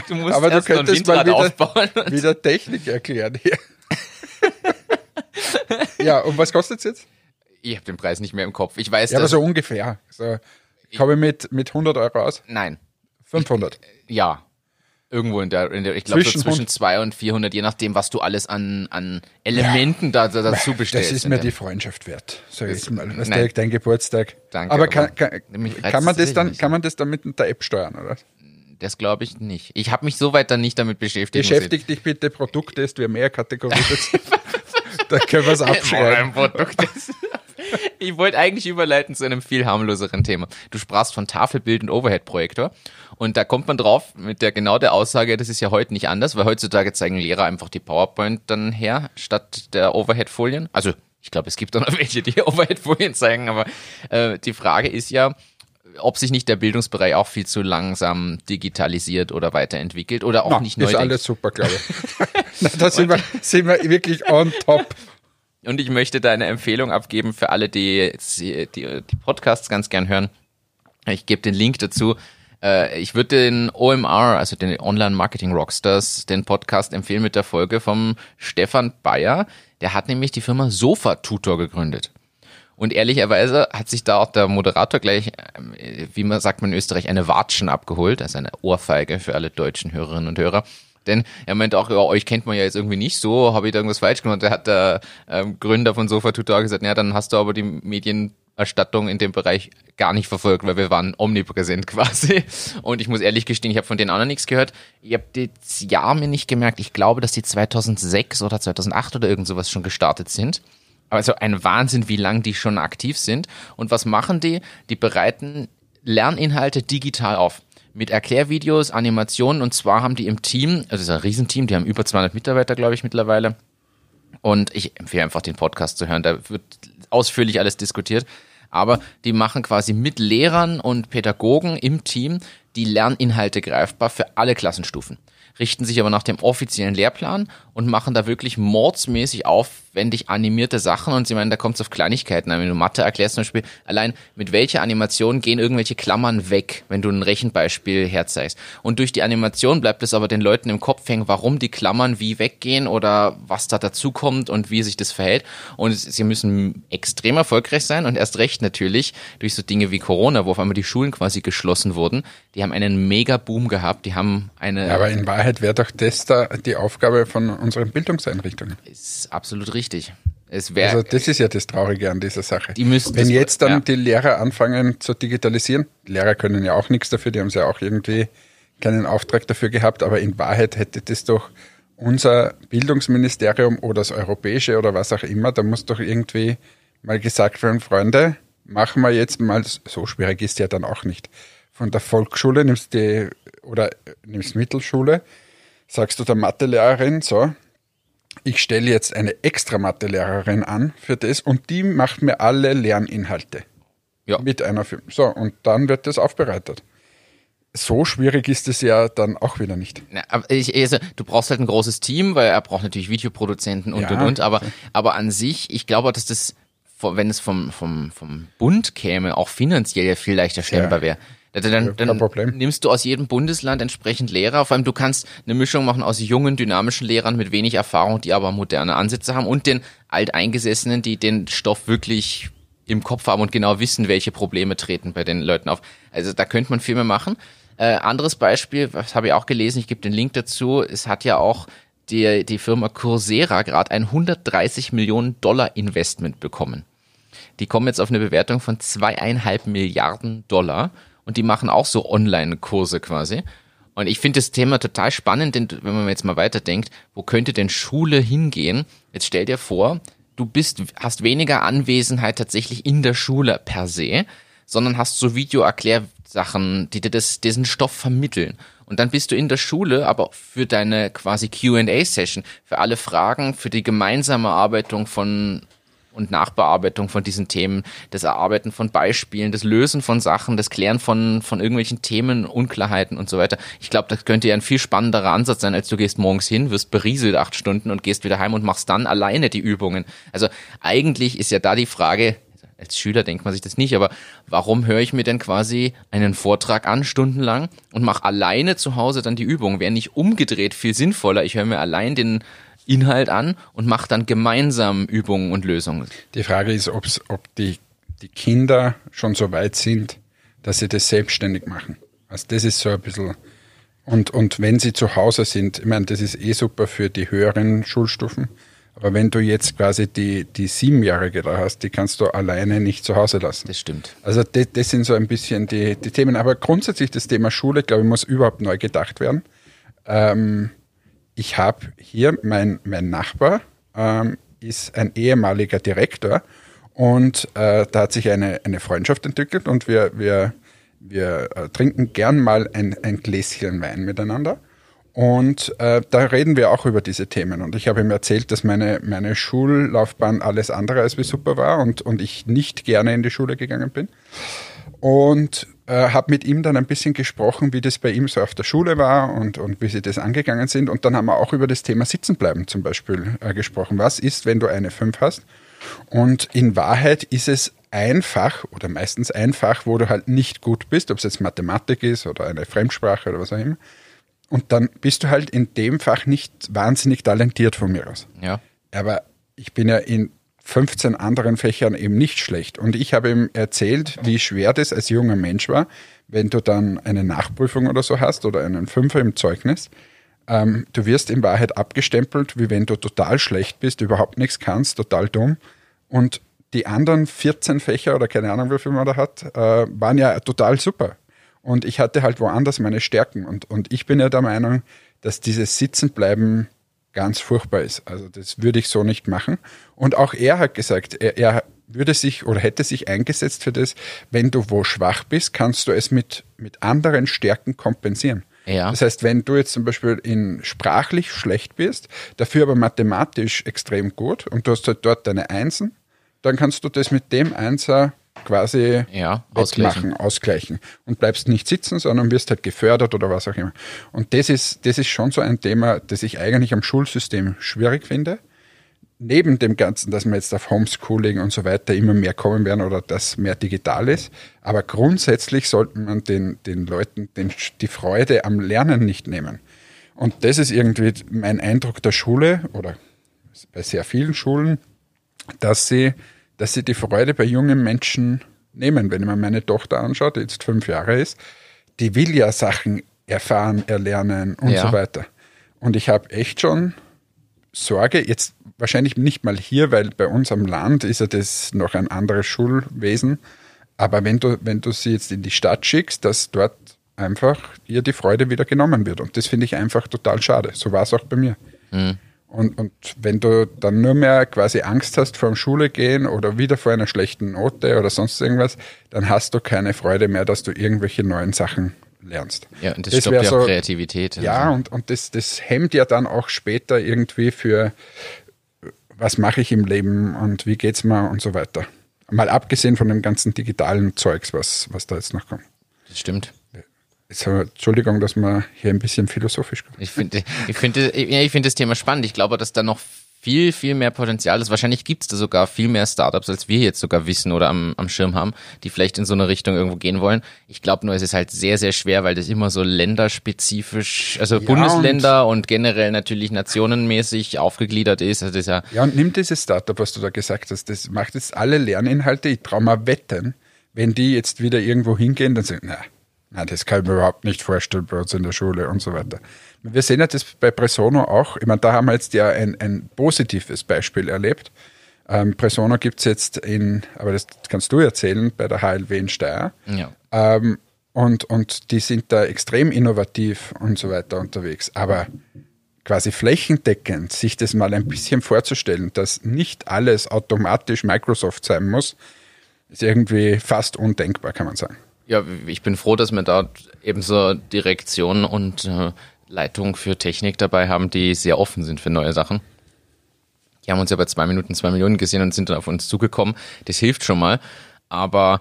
du musst Aber du könntest mal wieder, wieder Technik erklären hier. Ja, und was kostet's jetzt? Ich habe den Preis nicht mehr im Kopf. Ich weiß, Ja, aber so ungefähr. So, komme ich mit, mit 100 Euro aus? nein, 500. ja. Irgendwo in der, in der ich glaube so Zwischen zwischen hund- 200 und 400, je nachdem, was du alles an, an Elementen da, da dazu bestellst. Das ist mir die Freundschaft wert. Sag ich jetzt mal. Was nein. der, dein Geburtstag. Danke, aber aber kann, kann, kann, man das das dann, nicht. kann man das dann mit der App steuern, oder? Das glaube ich nicht. Ich habe mich soweit dann nicht damit beschäftigt. muss ich- Beschäftig dich bitte Produkttest, wir mehr Kategorien. da können wir es abschreiben. Ich wollte eigentlich überleiten zu einem viel harmloseren Thema. Du sprachst von Tafelbild und Overhead-Projektor. Und da kommt man drauf mit der genau der Aussage, das ist ja heute nicht anders, weil heutzutage zeigen Lehrer einfach die PowerPoint dann her, statt der Overhead-Folien. Also, ich glaube, es gibt auch noch welche, die Overhead-Folien zeigen, aber äh, die Frage ist ja, ob sich nicht der Bildungsbereich auch viel zu langsam digitalisiert oder weiterentwickelt oder auch Na, nicht neu ist alles super, glaube ich. Da sind wir, sind wir wirklich on top. Und ich möchte da eine Empfehlung abgeben für alle, die die, die, die Podcasts ganz gern hören. Ich gebe den Link dazu. Äh, Ich würde den OMR, also den Online Marketing Rockstars, den Podcast empfehlen mit der Folge vom Stefan Bayer. Der hat nämlich die Firma Sofa Tutor gegründet. Und ehrlicherweise hat sich da auch der Moderator gleich, ähm, wie man sagt man in Österreich, eine Watschen abgeholt, also eine Ohrfeige für alle deutschen Hörerinnen und Hörer. Denn er meint auch, ja, euch kennt man ja jetzt irgendwie nicht so, habe ich da irgendwas falsch gemacht? Da hat der ähm, Gründer von Sofa Tutor gesagt, ja, dann hast du aber die Medienerstattung in dem Bereich gar nicht verfolgt, weil wir waren omnipräsent quasi. Und ich muss ehrlich gestehen, ich habe von auch noch nichts gehört. Ich habe das Jahr mir nicht gemerkt. Ich glaube, dass die 2006 oder 2008 oder irgend sowas schon gestartet sind. Also ein Wahnsinn, wie lang die schon aktiv sind. Und was machen die? Die bereiten Lerninhalte digital auf. Mit Erklärvideos, Animationen. Und zwar haben die im Team, also das ist ein Riesenteam, die haben über 200 Mitarbeiter, glaube ich, mittlerweile. Und ich empfehle einfach den Podcast zu hören. Da wird ausführlich alles diskutiert. Aber die machen quasi mit Lehrern und Pädagogen im Team die Lerninhalte greifbar für alle Klassenstufen. Richten sich aber nach dem offiziellen Lehrplan und machen da wirklich mordsmäßig aufwendig animierte Sachen. Und sie meinen, da kommt es auf Kleinigkeiten an. Wenn du Mathe erklärst zum Beispiel, allein mit welcher Animation gehen irgendwelche Klammern weg, wenn du ein Rechenbeispiel herzeigst. Und durch die Animation bleibt es aber den Leuten im Kopf hängen, warum die Klammern wie weggehen oder was da dazukommt und wie sich das verhält. Und sie müssen extrem erfolgreich sein und erst recht natürlich durch so Dinge wie Corona, wo auf einmal die Schulen quasi geschlossen wurden. Die haben einen Mega-Boom gehabt. Die haben eine Ja, aber in Wahrheit wäre doch das da die Aufgabe von unseren Bildungseinrichtungen. ist absolut richtig. Es wäre Also das ist ja das Traurige an dieser Sache. Die müssen Wenn jetzt dann ja. die Lehrer anfangen zu digitalisieren, Lehrer können ja auch nichts dafür, die haben ja auch irgendwie keinen Auftrag dafür gehabt, aber in Wahrheit hätte das doch unser Bildungsministerium oder das Europäische oder was auch immer, da muss doch irgendwie mal gesagt werden, Freunde, machen wir jetzt mal, so schwierig ist ja dann auch nicht. Von der Volksschule nimmst die oder nimmst Mittelschule, sagst du der Mathelehrerin, so, ich stelle jetzt eine extra Mathelehrerin an für das und die macht mir alle Lerninhalte ja. mit einer Film. So, und dann wird das aufbereitet. So schwierig ist es ja dann auch wieder nicht. Na, aber ich, also, du brauchst halt ein großes Team, weil er braucht natürlich Videoproduzenten und Ja, und und. Aber, aber an sich, ich glaube, dass das, wenn es vom, vom, vom Bund käme, auch finanziell ja viel leichter stemmbar Ja. wäre. Dann, dann nimmst du aus jedem Bundesland entsprechend Lehrer. Vor allem, du kannst eine Mischung machen aus jungen, dynamischen Lehrern mit wenig Erfahrung, die aber moderne Ansätze haben und den Alteingesessenen, die den Stoff wirklich im Kopf haben und genau wissen, welche Probleme treten bei den Leuten auf. Also da könnte man viel mehr machen. Äh, anderes Beispiel, was habe ich auch gelesen, ich gebe den Link dazu, es hat ja auch die, die Firma Coursera gerade ein 130 Millionen Dollar Investment bekommen. Die kommen jetzt auf eine Bewertung von zweieinhalb Milliarden Dollar und die machen auch so Online-Kurse quasi. Und ich finde das Thema total spannend, denn wenn man jetzt mal weiterdenkt, wo könnte denn Schule hingehen? Jetzt stell dir vor, du bist, hast weniger Anwesenheit tatsächlich in der Schule per se, sondern hast so Sachen, die dir das, diesen Stoff vermitteln. Und dann bist du in der Schule, aber für deine quasi Q&A-Session, für alle Fragen, für die gemeinsame Erarbeitung von und Nachbearbeitung von diesen Themen, das Erarbeiten von Beispielen, das Lösen von Sachen, das Klären von, von irgendwelchen Themen, Unklarheiten und so weiter. Ich glaube, das könnte ja ein viel spannenderer Ansatz sein, als du gehst morgens hin, wirst berieselt acht Stunden und gehst wieder heim und machst dann alleine die Übungen. Also eigentlich ist ja da die Frage, als Schüler denkt man sich das nicht, aber warum höre ich mir denn quasi einen Vortrag an, stundenlang, und mache alleine zu Hause dann die Übung? Wäre nicht umgedreht viel sinnvoller. Ich höre mir allein den Inhalt an und mache dann gemeinsam Übungen und Lösungen. Die Frage ist, ob's, ob die, die Kinder schon so weit sind, dass sie das selbstständig machen. Also das ist so ein bisschen. Und, und wenn sie zu Hause sind, ich meine, das ist eh super für die höheren Schulstufen, aber wenn du jetzt quasi die, die Siebenjährige da hast, die kannst du alleine nicht zu Hause lassen. Das stimmt. Also das, das sind so ein bisschen die, die Themen. Aber grundsätzlich das Thema Schule, glaube ich, muss überhaupt neu gedacht werden. Ähm, ich habe hier, mein, mein Nachbar ähm, ist ein ehemaliger Direktor und äh, da hat sich eine, eine Freundschaft entwickelt und wir, wir, wir äh, trinken gern mal ein, ein Gläschen Wein miteinander. Und äh, da reden wir auch über diese Themen. Und ich habe ihm erzählt, dass meine, meine Schullaufbahn alles andere als wie super war und, und ich nicht gerne in die Schule gegangen bin. Und äh, habe mit ihm dann ein bisschen gesprochen, wie das bei ihm so auf der Schule war und, und wie sie das angegangen sind. Und dann haben wir auch über das Thema Sitzenbleiben zum Beispiel äh, gesprochen. Was ist, wenn du eine 5 hast? Und in Wahrheit ist es einfach oder meistens einfach, wo du halt nicht gut bist, ob es jetzt Mathematik ist oder eine Fremdsprache oder was auch immer und dann bist du halt in dem Fach nicht wahnsinnig talentiert von mir aus. Ja. Aber ich bin ja in 15 anderen Fächern eben nicht schlecht. Und ich habe ihm erzählt, wie schwer das als junger Mensch war, wenn du dann eine Nachprüfung oder so hast oder einen Fünfer im Zeugnis. Ähm, du wirst in Wahrheit abgestempelt, wie wenn du total schlecht bist, überhaupt nichts kannst, total dumm. Und die anderen 14 Fächer oder keine Ahnung, wie viel man da hat, äh, waren ja total super. Und ich hatte halt woanders meine Stärken. Und, und ich bin ja der Meinung, dass dieses Sitzenbleiben ganz furchtbar ist. Also das würde ich so nicht machen. Und auch er hat gesagt, er, er würde sich oder hätte sich eingesetzt für das, wenn du wo schwach bist, kannst du es mit, mit anderen Stärken kompensieren. Ja. Das heißt, wenn du jetzt zum Beispiel in sprachlich schlecht bist, dafür aber mathematisch extrem gut und du hast halt dort deine Einsen, dann kannst du das mit dem Einser quasi Ja, ausgleichen. ausgleichen und bleibst nicht sitzen, sondern wirst halt gefördert oder was auch immer. Und das ist, das ist schon so ein Thema, das ich eigentlich am Schulsystem schwierig finde. Neben dem Ganzen, dass wir jetzt auf Homeschooling und so weiter immer mehr kommen werden oder dass mehr digital ist. Aber grundsätzlich sollte man den, den Leuten den, die Freude am Lernen nicht nehmen. Und das ist irgendwie mein Eindruck der Schule oder bei sehr vielen Schulen, dass sie dass sie die Freude bei jungen Menschen nehmen. Wenn ich mir meine Tochter anschaue, die jetzt fünf Jahre ist, die will ja Sachen erfahren, erlernen und Ja. so weiter. Und ich habe echt schon Sorge, jetzt wahrscheinlich nicht mal hier, weil bei uns am Land ist ja das noch ein anderes Schulwesen. Aber wenn du, wenn du sie jetzt in die Stadt schickst, dass dort einfach ihr die Freude wieder genommen wird. Und das finde ich einfach total schade. So war es auch bei mir. Und, und wenn du dann nur mehr quasi Angst hast vor dem Schule gehen oder wieder vor einer schlechten Note oder sonst irgendwas, dann hast du keine Freude mehr, dass du irgendwelche neuen Sachen lernst. Ja, und das, Das stoppt ja so- auch Kreativität. Ja, Also, und, und das, das hemmt ja dann auch später irgendwie für, was mache ich im Leben und wie geht's mir und so weiter. Mal abgesehen von dem ganzen digitalen Zeugs, was, was da jetzt noch kommt. das stimmt. Entschuldigung, dass wir hier ein bisschen philosophisch kommen. Ich finde ich finde, ich finde das Thema spannend. Ich glaube, dass da noch viel, viel mehr Potenzial ist. Wahrscheinlich gibt es da sogar viel mehr Startups, als wir jetzt sogar wissen oder am, am Schirm haben, die vielleicht in so eine Richtung irgendwo gehen wollen. Ich glaube nur, es ist halt sehr, sehr schwer, weil das immer so länderspezifisch, also Ja, Bundesländer und, generell natürlich nationenmäßig aufgegliedert ist. Also das ist ja, Ja, und nimm dieses Startup, was du da gesagt hast, das macht jetzt alle Lerninhalte, ich traue mir wetten, wenn die jetzt wieder irgendwo hingehen, dann sagen, na, na, das kann ich mir überhaupt nicht vorstellen bei uns in der Schule und so weiter. Wir sehen ja das bei Presono auch, ich meine, da haben wir jetzt ja ein, ein positives Beispiel erlebt. Ähm, Presono gibt's jetzt in, aber das kannst du erzählen, bei der HLW in Steyr. ja. Ähm, und, und die sind da extrem innovativ und so weiter unterwegs. Aber quasi flächendeckend sich das mal ein bisschen vorzustellen, dass nicht alles automatisch Microsoft sein muss, ist irgendwie fast undenkbar, kann man sagen. Ja, ich bin froh, dass wir da eben so Direktion und äh, Leitung für Technik dabei haben, die sehr offen sind für neue Sachen. Die haben uns ja bei zwei Minuten zwei Millionen gesehen und sind dann auf uns zugekommen. Das hilft schon mal. Aber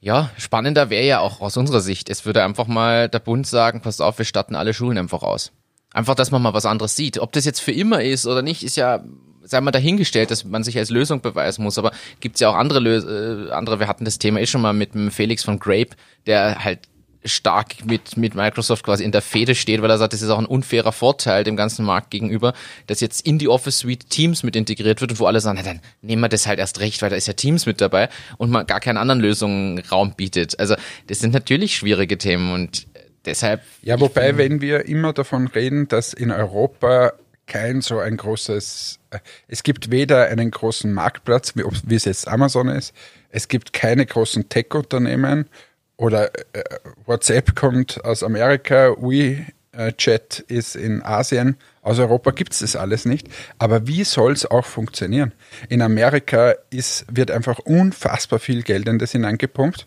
ja, spannender wäre ja auch aus unserer Sicht. Es würde einfach mal der Bund sagen, pass auf, wir statten alle Schulen einfach aus. Einfach, dass man mal was anderes sieht. Ob das jetzt für immer ist oder nicht, ist ja, sei mal dahingestellt, dass man sich als Lösung beweisen muss. Aber gibt's ja auch andere, Lö äh, andere, wir hatten das Thema eh schon mal mit dem Felix von Grape, der halt stark mit, mit Microsoft quasi in der Fehde steht, weil er sagt, das ist auch ein unfairer Vorteil dem ganzen Markt gegenüber, dass jetzt in die Office Suite Teams mit integriert wird und wo alle sagen, na dann nehmen wir das halt erst recht, weil da ist ja Teams mit dabei und man gar keinen anderen Lösungen Raum bietet. Also das sind natürlich schwierige Themen und deshalb. Ja, wobei, wenn wir immer davon reden, dass in Europa kein so ein großes, äh, es gibt weder einen großen Marktplatz, wie, wie es jetzt Amazon ist, es gibt keine großen Tech-Unternehmen oder äh, WhatsApp kommt aus Amerika, WeChat ist in Asien, aus Europa gibt es das alles nicht. Aber wie soll es auch funktionieren? In Amerika ist, wird einfach unfassbar viel Geld in das hineingepumpt.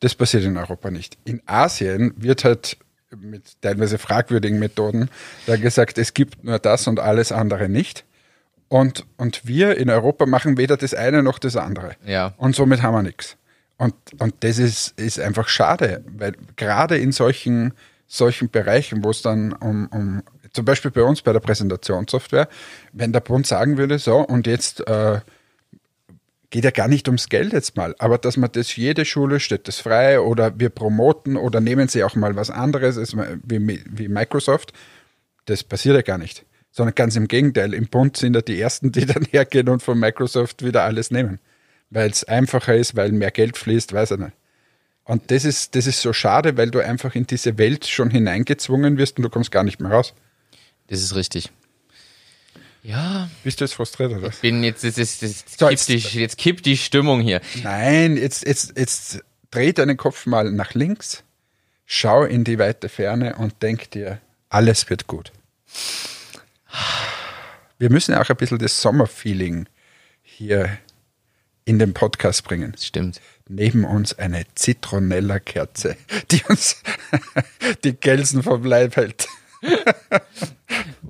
Das passiert in Europa nicht. In Asien wird halt mit teilweise fragwürdigen Methoden da gesagt, es gibt nur das und alles andere nicht. Und, und wir in Europa machen weder das eine noch das andere. Ja. Und somit haben wir nichts. Und, und das ist, ist einfach schade, weil gerade in solchen, solchen Bereichen, wo es dann um, um, zum Beispiel bei uns bei der Präsentationssoftware, wenn der Bund sagen würde, so, und jetzt äh, geht ja gar nicht ums Geld jetzt mal, aber dass man das, jede Schule steht das frei oder wir promoten oder nehmen sie auch mal was anderes wie, wie Microsoft, das passiert ja gar nicht. Sondern ganz im Gegenteil, im Bund sind ja die Ersten, die dann hergehen und von Microsoft wieder alles nehmen weil es einfacher ist, weil mehr Geld fließt, weiß ich nicht. Und das ist, das ist so schade, weil du einfach in diese Welt schon hineingezwungen wirst und du kommst gar nicht mehr raus. Das ist richtig. Ja. Bist du jetzt frustriert, oder? Ich bin jetzt, jetzt, jetzt, jetzt, So, kippt, jetzt- die, jetzt kippt die Stimmung hier. Nein, jetzt, jetzt, jetzt dreh deinen Kopf mal nach links, schau in die weite Ferne und denk dir, alles wird gut. Wir müssen ja auch ein bisschen das Sommerfeeling hier in den Podcast bringen. Das stimmt. neben uns eine Zitronella-Kerze, die uns die Gelsen vom Leib hält.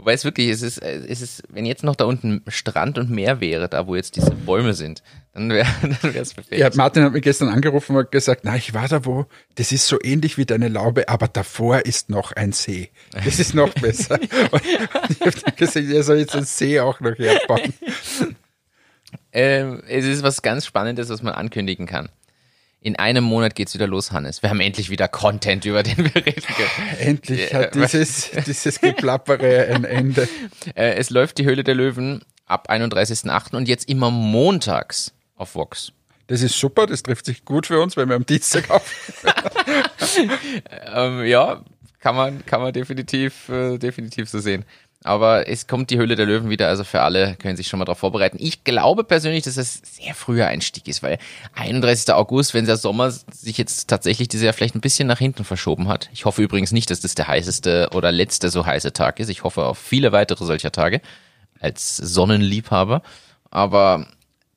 Wobei es wirklich, es ist, es ist, wenn jetzt noch da unten Strand und Meer wäre, da wo jetzt diese Bäume sind, dann wäre es perfekt. Ja, Martin hat mich gestern angerufen und gesagt, na, ich war da wo, das ist so ähnlich wie deine Laube, aber davor ist noch ein See. Das ist noch besser. Und ich habe dann gesagt, er soll jetzt einen See auch noch herbauen. Ähm, es ist was ganz Spannendes, was man ankündigen kann. In einem Monat geht's wieder los, Hannes. Wir haben endlich wieder Content, über den wir reden können. Endlich hat dieses, dieses Geplappere ein Ende. Äh, es läuft die Höhle der Löwen ab 31.08. und jetzt immer montags auf Vox. Das ist super, das trifft sich gut für uns, wenn wir am Dienstag auf. Ähm, ja, kann man, kann man definitiv, äh, definitiv so sehen. Aber es kommt die Höhle der Löwen wieder, also für alle können sich schon mal darauf vorbereiten. Ich glaube persönlich, dass es sehr früher Einstieg ist, weil 31. August, wenn der Sommer sich jetzt tatsächlich dieses Jahr vielleicht ein bisschen nach hinten verschoben hat. Ich hoffe übrigens nicht, dass das der heißeste oder letzte so heiße Tag ist. Ich hoffe auf viele weitere solcher Tage als Sonnenliebhaber. Aber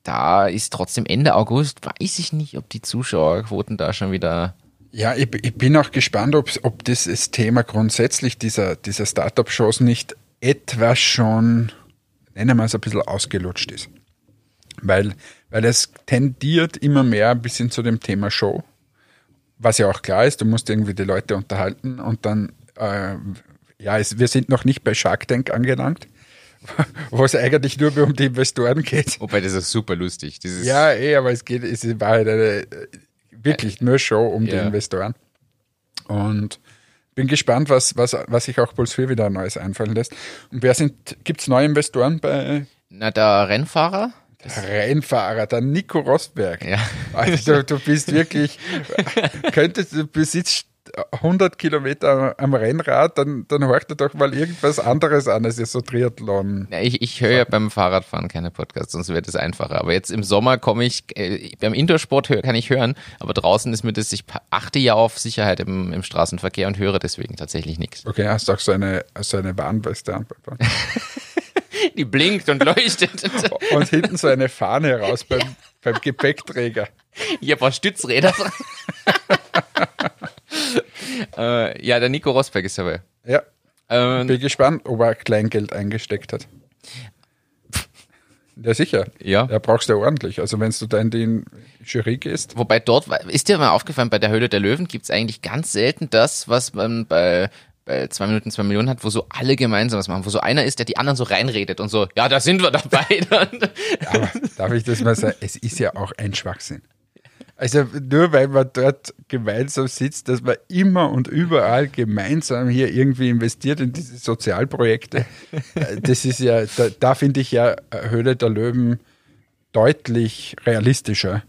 da ist trotzdem Ende August, weiß ich nicht, ob die Zuschauerquoten da schon wieder Ja, ich, ich bin auch gespannt, ob, ob dieses Thema grundsätzlich dieser, dieser Startup-Shows nicht etwas schon, nennen wir es ein bisschen ausgelutscht ist. Weil, weil es tendiert immer mehr ein bisschen zu dem Thema Show. Was ja auch klar ist, du musst irgendwie die Leute unterhalten und dann, äh, ja, es, wir sind noch nicht bei Shark Tank angelangt, wo es eigentlich nur um die Investoren geht. Wobei das ist super lustig. Dieses Ja, eh, aber es geht, es war halt eine äh, wirklich nur Show um die Ja. Investoren. Und bin gespannt, was, was, was sich auch Puls 4 wieder Neues einfallen lässt. Und wer sind, gibt's neue Investoren bei Na, der Rennfahrer? Rennfahrer, der Nico Rosberg? Ja. Also du, du bist wirklich, könntest, du besitzt 100 Kilometer am Rennrad, dann, dann horcht dir doch mal irgendwas anderes an, als jetzt so Triathlon. Ja, ich, ich höre ja beim Fahrradfahren keine Podcasts, sonst wäre das einfacher. Aber jetzt im Sommer komme ich, äh, beim Indoorsport kann ich hören, aber draußen ist mir das, ich achte ja auf Sicherheit im, im Straßenverkehr und höre deswegen tatsächlich nichts. Okay, hast du auch so eine, so eine Warnweste an. Die blinkt und leuchtet. Und hinten so eine Fahne raus beim, beim Gepäckträger. Ich habe auch Stützräder dran. Äh, ja, der Nico Rosberg ist dabei. Ja, Ähm, bin gespannt, ob er Kleingeld eingesteckt hat. Ja, sicher. Ja. Da brauchst du ja ordentlich. Also wenn du da in die Jury gehst, Wobei dort, ist dir mal aufgefallen, bei der Höhle der Löwen gibt's eigentlich ganz selten das, was man bei, bei zwei Minuten, zwei Millionen hat, wo so alle gemeinsam was machen, wo so einer ist, der die anderen so reinredet und so, ja, da sind wir dabei. Dann. aber darf ich das mal sagen, es ist ja auch ein Schwachsinn. Also nur weil man dort gemeinsam sitzt, dass man immer und überall gemeinsam hier irgendwie investiert in diese Sozialprojekte, äh, das ist ja, da, da finde ich ja äh, Höhle der Löwen deutlich realistischer.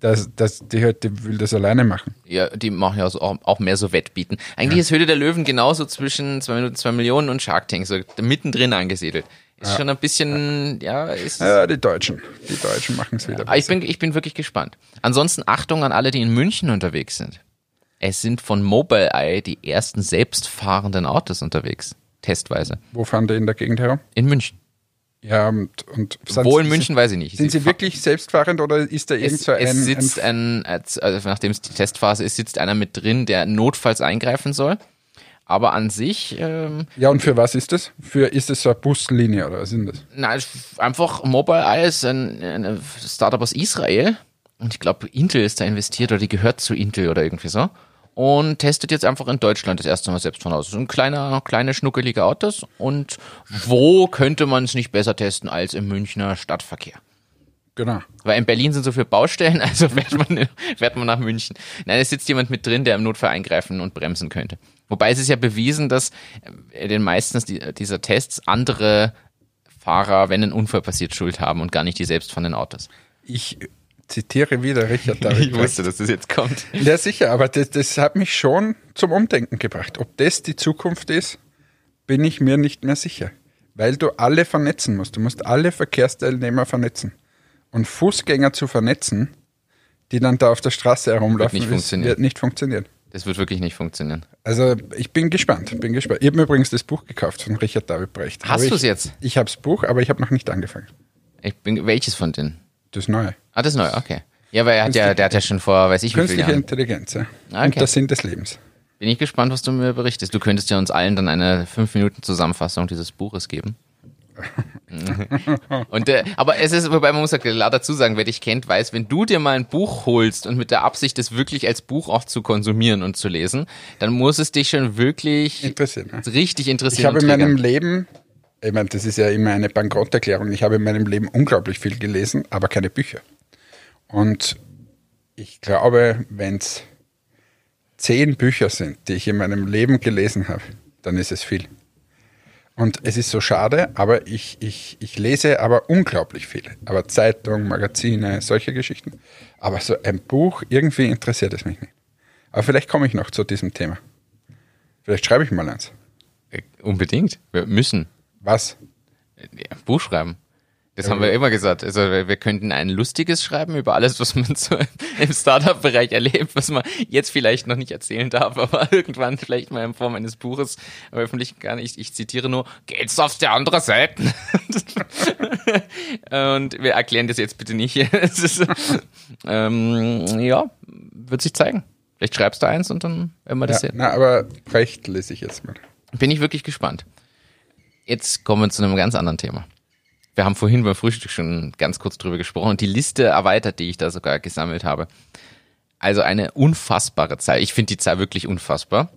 Dass, dass die halt, die will das alleine machen. Ja, die machen ja so auch, auch mehr so Wettbieten. Eigentlich ist Höhle der Löwen genauso zwischen zwei Minuten, zwei Millionen und Shark Tank, so mittendrin angesiedelt. Ist schon ein bisschen, ja, ist. Ja, die Deutschen. Die Deutschen machen es wieder. Aber ich bin, ich bin wirklich gespannt. Ansonsten Achtung an alle, die in München unterwegs sind. Es sind von Mobileye die ersten selbstfahrenden Autos unterwegs. Testweise. Wo fahren die in der Gegend herum? In München. Ja, und, und sind Wo in sie- München, weiß ich nicht. Sind sie wirklich selbstfahrend oder ist da irgend es, so ein, es ein sitzt ein, also nachdem es die Testphase ist, sitzt einer mit drin, der notfalls eingreifen soll. Aber an sich, ähm, Ja, und für was ist das? Für ist es so eine Buslinie oder was ist denn das? na, einfach Mobileye ist ein, ein Startup aus Israel. Und ich glaube, Intel ist da investiert oder die gehört zu Intel oder irgendwie so. Und testet jetzt einfach in Deutschland das erste Mal selbst von Autos. So ein kleiner, kleine, schnuckelige Autos. Und wo könnte man es nicht besser testen als im Münchner Stadtverkehr? Genau. Weil in Berlin sind so viele Baustellen, also fährt man, fährt man nach München. Nein, es sitzt jemand mit drin, der im Notfall eingreifen und bremsen könnte. Wobei es ist ja bewiesen, dass äh, den meisten die- dieser Tests andere Fahrer, wenn ein Unfall passiert, Schuld haben und gar nicht die selbstfahrenden Autos. Ich zitiere wieder Richard David. Brecht. dass das jetzt kommt. Ja, sicher, aber das, das hat mich schon zum Umdenken gebracht. Ob das die Zukunft ist, bin ich mir nicht mehr sicher. Weil du alle vernetzen musst. Du musst alle Verkehrsteilnehmer vernetzen. Und Fußgänger zu vernetzen, die dann da auf der Straße herumlaufen, nicht ist- funktionieren. wird nicht funktionieren. Das wird wirklich nicht funktionieren. Also ich bin gespannt, bin gespannt. Ich habe mir übrigens das Buch gekauft von Richard David Brecht. Hast du's ich- jetzt? Ich habe das Buch, aber ich habe noch nicht angefangen. Ich bin, welches von denen? Das Neue. Ah, das neue, okay. Ja, weil er hat ja, der hat ja schon vor, weiß ich wie vielen Künstliche Jahren. Intelligenz, ja. Ah, Und okay. der Sinn des Lebens. Bin ich gespannt, was du mir berichtest. Du könntest ja uns allen dann eine 5 Minuten Zusammenfassung dieses Buches geben. und äh, aber es ist, wobei man muss ja klar dazu sagen, wer dich kennt, weiß, wenn du dir mal ein Buch holst und mit der Absicht, es wirklich als Buch auch zu konsumieren und zu lesen, dann muss es dich schon wirklich Interessiert. Ne? richtig interessieren. Ich habe und in meinem. Leben, ich meine, das ist ja immer eine Bankrotterklärung, ich habe in meinem Leben unglaublich viel gelesen, aber keine Bücher. Und ich glaube, wenn es zehn Bücher sind, die ich in meinem Leben gelesen habe, dann ist es viel. Und es ist so schade, aber ich, ich, ich lese aber unglaublich viel. Aber Zeitung, Magazine, solche Geschichten. Aber so ein Buch, irgendwie interessiert es mich nicht. Aber vielleicht komme ich noch zu diesem Thema. Vielleicht schreibe ich mal eins. Äh, Unbedingt. Wir müssen Was? ja, ein Buch schreiben. Das haben wir immer gesagt. Also wir könnten ein lustiges schreiben über alles, was man so im Startup-Bereich erlebt, was man jetzt vielleicht noch nicht erzählen darf, aber irgendwann vielleicht mal in Form eines Buches veröffentlichen kann. Ich, ich zitiere nur, geht's auf die andere Seite? Und wir erklären das jetzt bitte nicht. Ist, ähm, ja, wird sich zeigen. Vielleicht schreibst du eins und dann werden wir das Ja, sehen. na, aber Brecht lese ich jetzt mal. Bin ich wirklich gespannt. Jetzt kommen wir zu einem ganz anderen Thema. Wir haben vorhin beim Frühstück schon ganz kurz drüber gesprochen und die Liste erweitert, die ich da sogar gesammelt habe. Also eine unfassbare Zahl. Ich finde die Zahl wirklich unfassbar.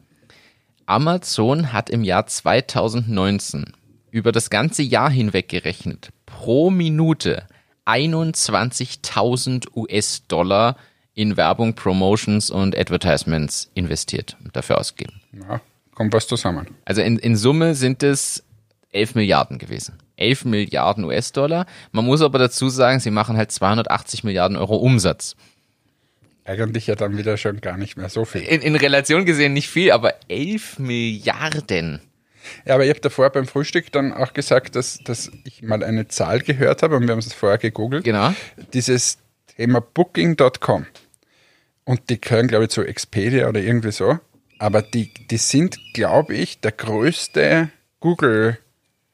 Amazon hat im Jahr 2019 über das ganze Jahr hinweg gerechnet pro Minute 21.000 US-Dollar in Werbung, Promotions und Advertisements investiert und dafür ausgegeben. Ja, kommt was zusammen. Also in, in Summe sind es 11 Milliarden gewesen. 11 Milliarden US-Dollar. Man muss aber dazu sagen, sie machen halt 280 Milliarden Euro Umsatz. Eigentlich ja dann wieder schon gar nicht mehr so viel. In, in Relation gesehen nicht viel, aber 11 Milliarden. Ja, aber ich habe davor beim Frühstück dann auch gesagt, dass, dass ich mal eine Zahl gehört habe und wir haben es vorher gegoogelt. Genau. Dieses Thema Booking.com. Und die gehören, glaube ich, zu Expedia oder irgendwie so. Aber die, die sind, glaube ich, der größte Google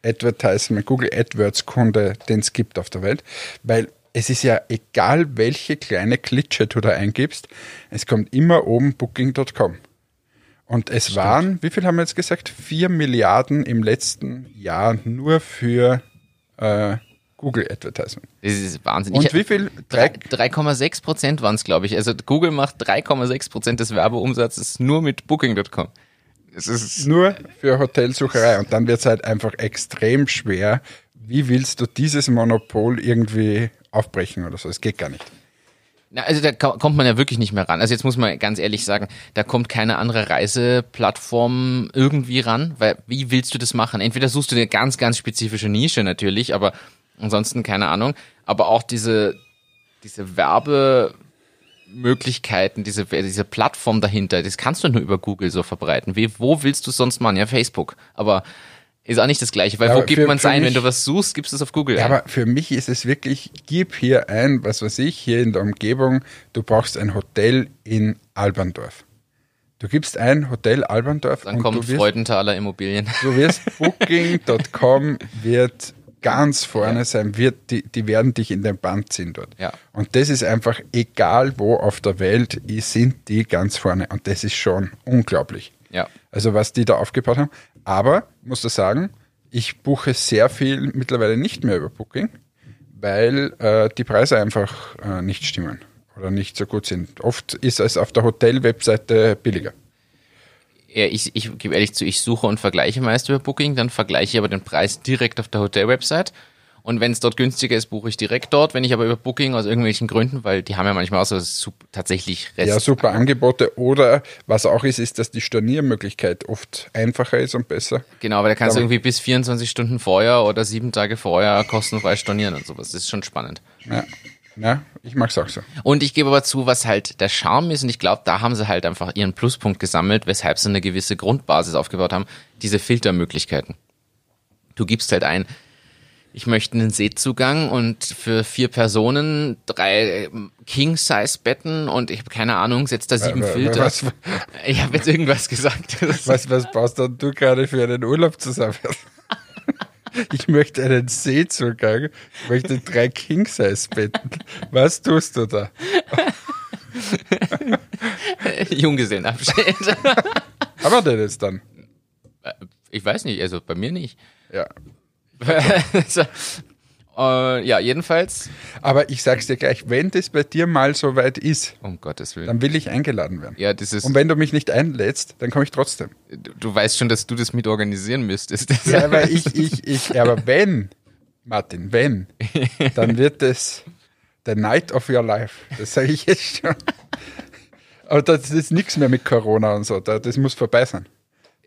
Advertisement, Google AdWords Kunde, den es gibt auf der Welt. Weil es ist ja egal, welche kleine Klitsche du da eingibst, es kommt immer oben Booking.com. Und es waren, wie viel haben wir jetzt gesagt? Vier Milliarden im letzten Jahr nur für äh, Google Advertisement. Das ist Wahnsinn. Und Ich- wie viel? Drei- Drei, 3,6 Prozent waren es, glaube ich. Also Google macht 3,6 Prozent des Werbeumsatzes nur mit Booking.com. Es ist nur für Hotelsucherei. Und dann wird es halt einfach extrem schwer. Wie willst du dieses Monopol irgendwie aufbrechen oder so? Es geht gar nicht. Na, also da ko- kommt man ja wirklich nicht mehr ran. Also jetzt muss man ganz ehrlich sagen, da kommt keine andere Reiseplattform irgendwie ran, weil wie willst du das machen? Entweder suchst du eine ganz, ganz spezifische Nische natürlich, aber ansonsten keine Ahnung. Aber auch diese, diese Werbemöglichkeiten, diese, diese Plattform dahinter, das kannst du nur über Google so verbreiten. Wie, wo willst du sonst machen? Ja, Facebook. Aber ist auch nicht das Gleiche, weil Ja, wo aber gibt man es ein? Wenn du was suchst, gibst du es auf Google Ja, ein. aber für mich ist es wirklich, gib hier ein, was weiß ich, hier in der Umgebung, du brauchst ein Hotel in Alberndorf. Du gibst ein Hotel Alberndorf Dann und kommt du wirst, Freudenthaler Immobilien. du wirst Booking.com wird ganz vorne sein, wird, die, die werden dich in den Band ziehen dort. Ja. Und das ist einfach, egal wo auf der Welt, sind die ganz vorne. Und das ist schon unglaublich. Ja. Also was die da aufgebaut haben. Aber, muss ich sagen, ich buche sehr viel mittlerweile nicht mehr über Booking, weil äh, die Preise einfach äh, nicht stimmen oder nicht so gut sind. Oft ist es auf der Hotel-Webseite billiger. Ja, ich, ich gebe ehrlich zu, ich suche und vergleiche meist über Booking, dann vergleiche ich aber den Preis direkt auf der Hotel-Website. Und wenn es dort günstiger ist, buche ich direkt dort. Wenn ich aber über Booking aus irgendwelchen Gründen, weil die haben ja manchmal auch so tatsächlich Rest. Ja, super Angebote. Oder was auch ist, ist, dass die Storniermöglichkeit oft einfacher ist und besser. Genau, aber da kannst du irgendwie bis 24 Stunden vorher oder sieben Tage vorher kostenfrei stornieren und sowas. Das ist schon spannend. Ja, ja ich mag es auch so. Und ich gebe aber zu, was halt der Charme ist, und ich glaube, da haben sie halt einfach ihren Pluspunkt gesammelt, weshalb sie eine gewisse Grundbasis aufgebaut haben, diese Filtermöglichkeiten. Du gibst halt ein, ich möchte einen Seezugang und für vier Personen drei King-Size-Betten und ich habe keine Ahnung, setzt da sieben wa- wa- Filter. was- Ich habe jetzt irgendwas gesagt. Was, was baust dann du gerade für einen Urlaub zusammen? Ich möchte einen Seezugang, ich möchte drei King-Size-Betten. Was tust du da? Junggesellenabschied. Haben wir denn jetzt dann? Ich weiß nicht, also bei mir nicht. Ja. so, äh, ja, jedenfalls, Aber ich sag's dir gleich, wenn das bei dir mal so weit ist, um Gottes Willen. dann will ich eingeladen werden. Ja, das ist, Und wenn du mich nicht einlädst, dann komme ich trotzdem. du, du weißt schon, dass du das mit organisieren müsstest. Ja, aber ich, ich, ich, aber wenn, Martin, wenn, dann wird es the night of your life. Das sage ich jetzt schon. Aber das ist nichts mehr mit Corona und so. Da- Das muss vorbei sein.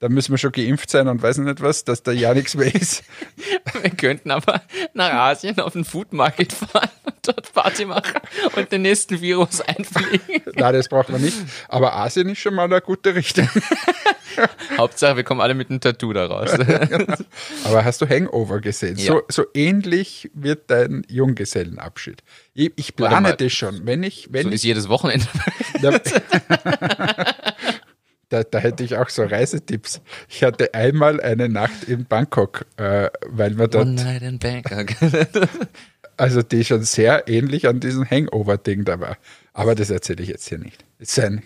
Da müssen wir schon geimpft sein und weiß nicht was, dass da ja nichts mehr ist. Wir könnten aber nach Asien auf den Food Market fahren und dort Party machen und den nächsten Virus einfliegen. Nein, das braucht man nicht. Aber Asien ist schon mal eine gute Richtung. Hauptsache, wir kommen alle mit einem Tattoo da raus. Aber hast du Hangover gesehen? Ja. So, so ähnlich wird dein Junggesellenabschied. Ich, ich plane das schon. Wenn ich, wenn So ich ist jedes Wochenende. Da, da, hätte ich auch so Reisetipps. Ich hatte einmal eine Nacht in Bangkok, äh, weil wir One dort, night in Bangkok. also die schon sehr ähnlich an diesem Hangover-Ding da war. Aber das erzähle ich jetzt hier nicht. Das, ein,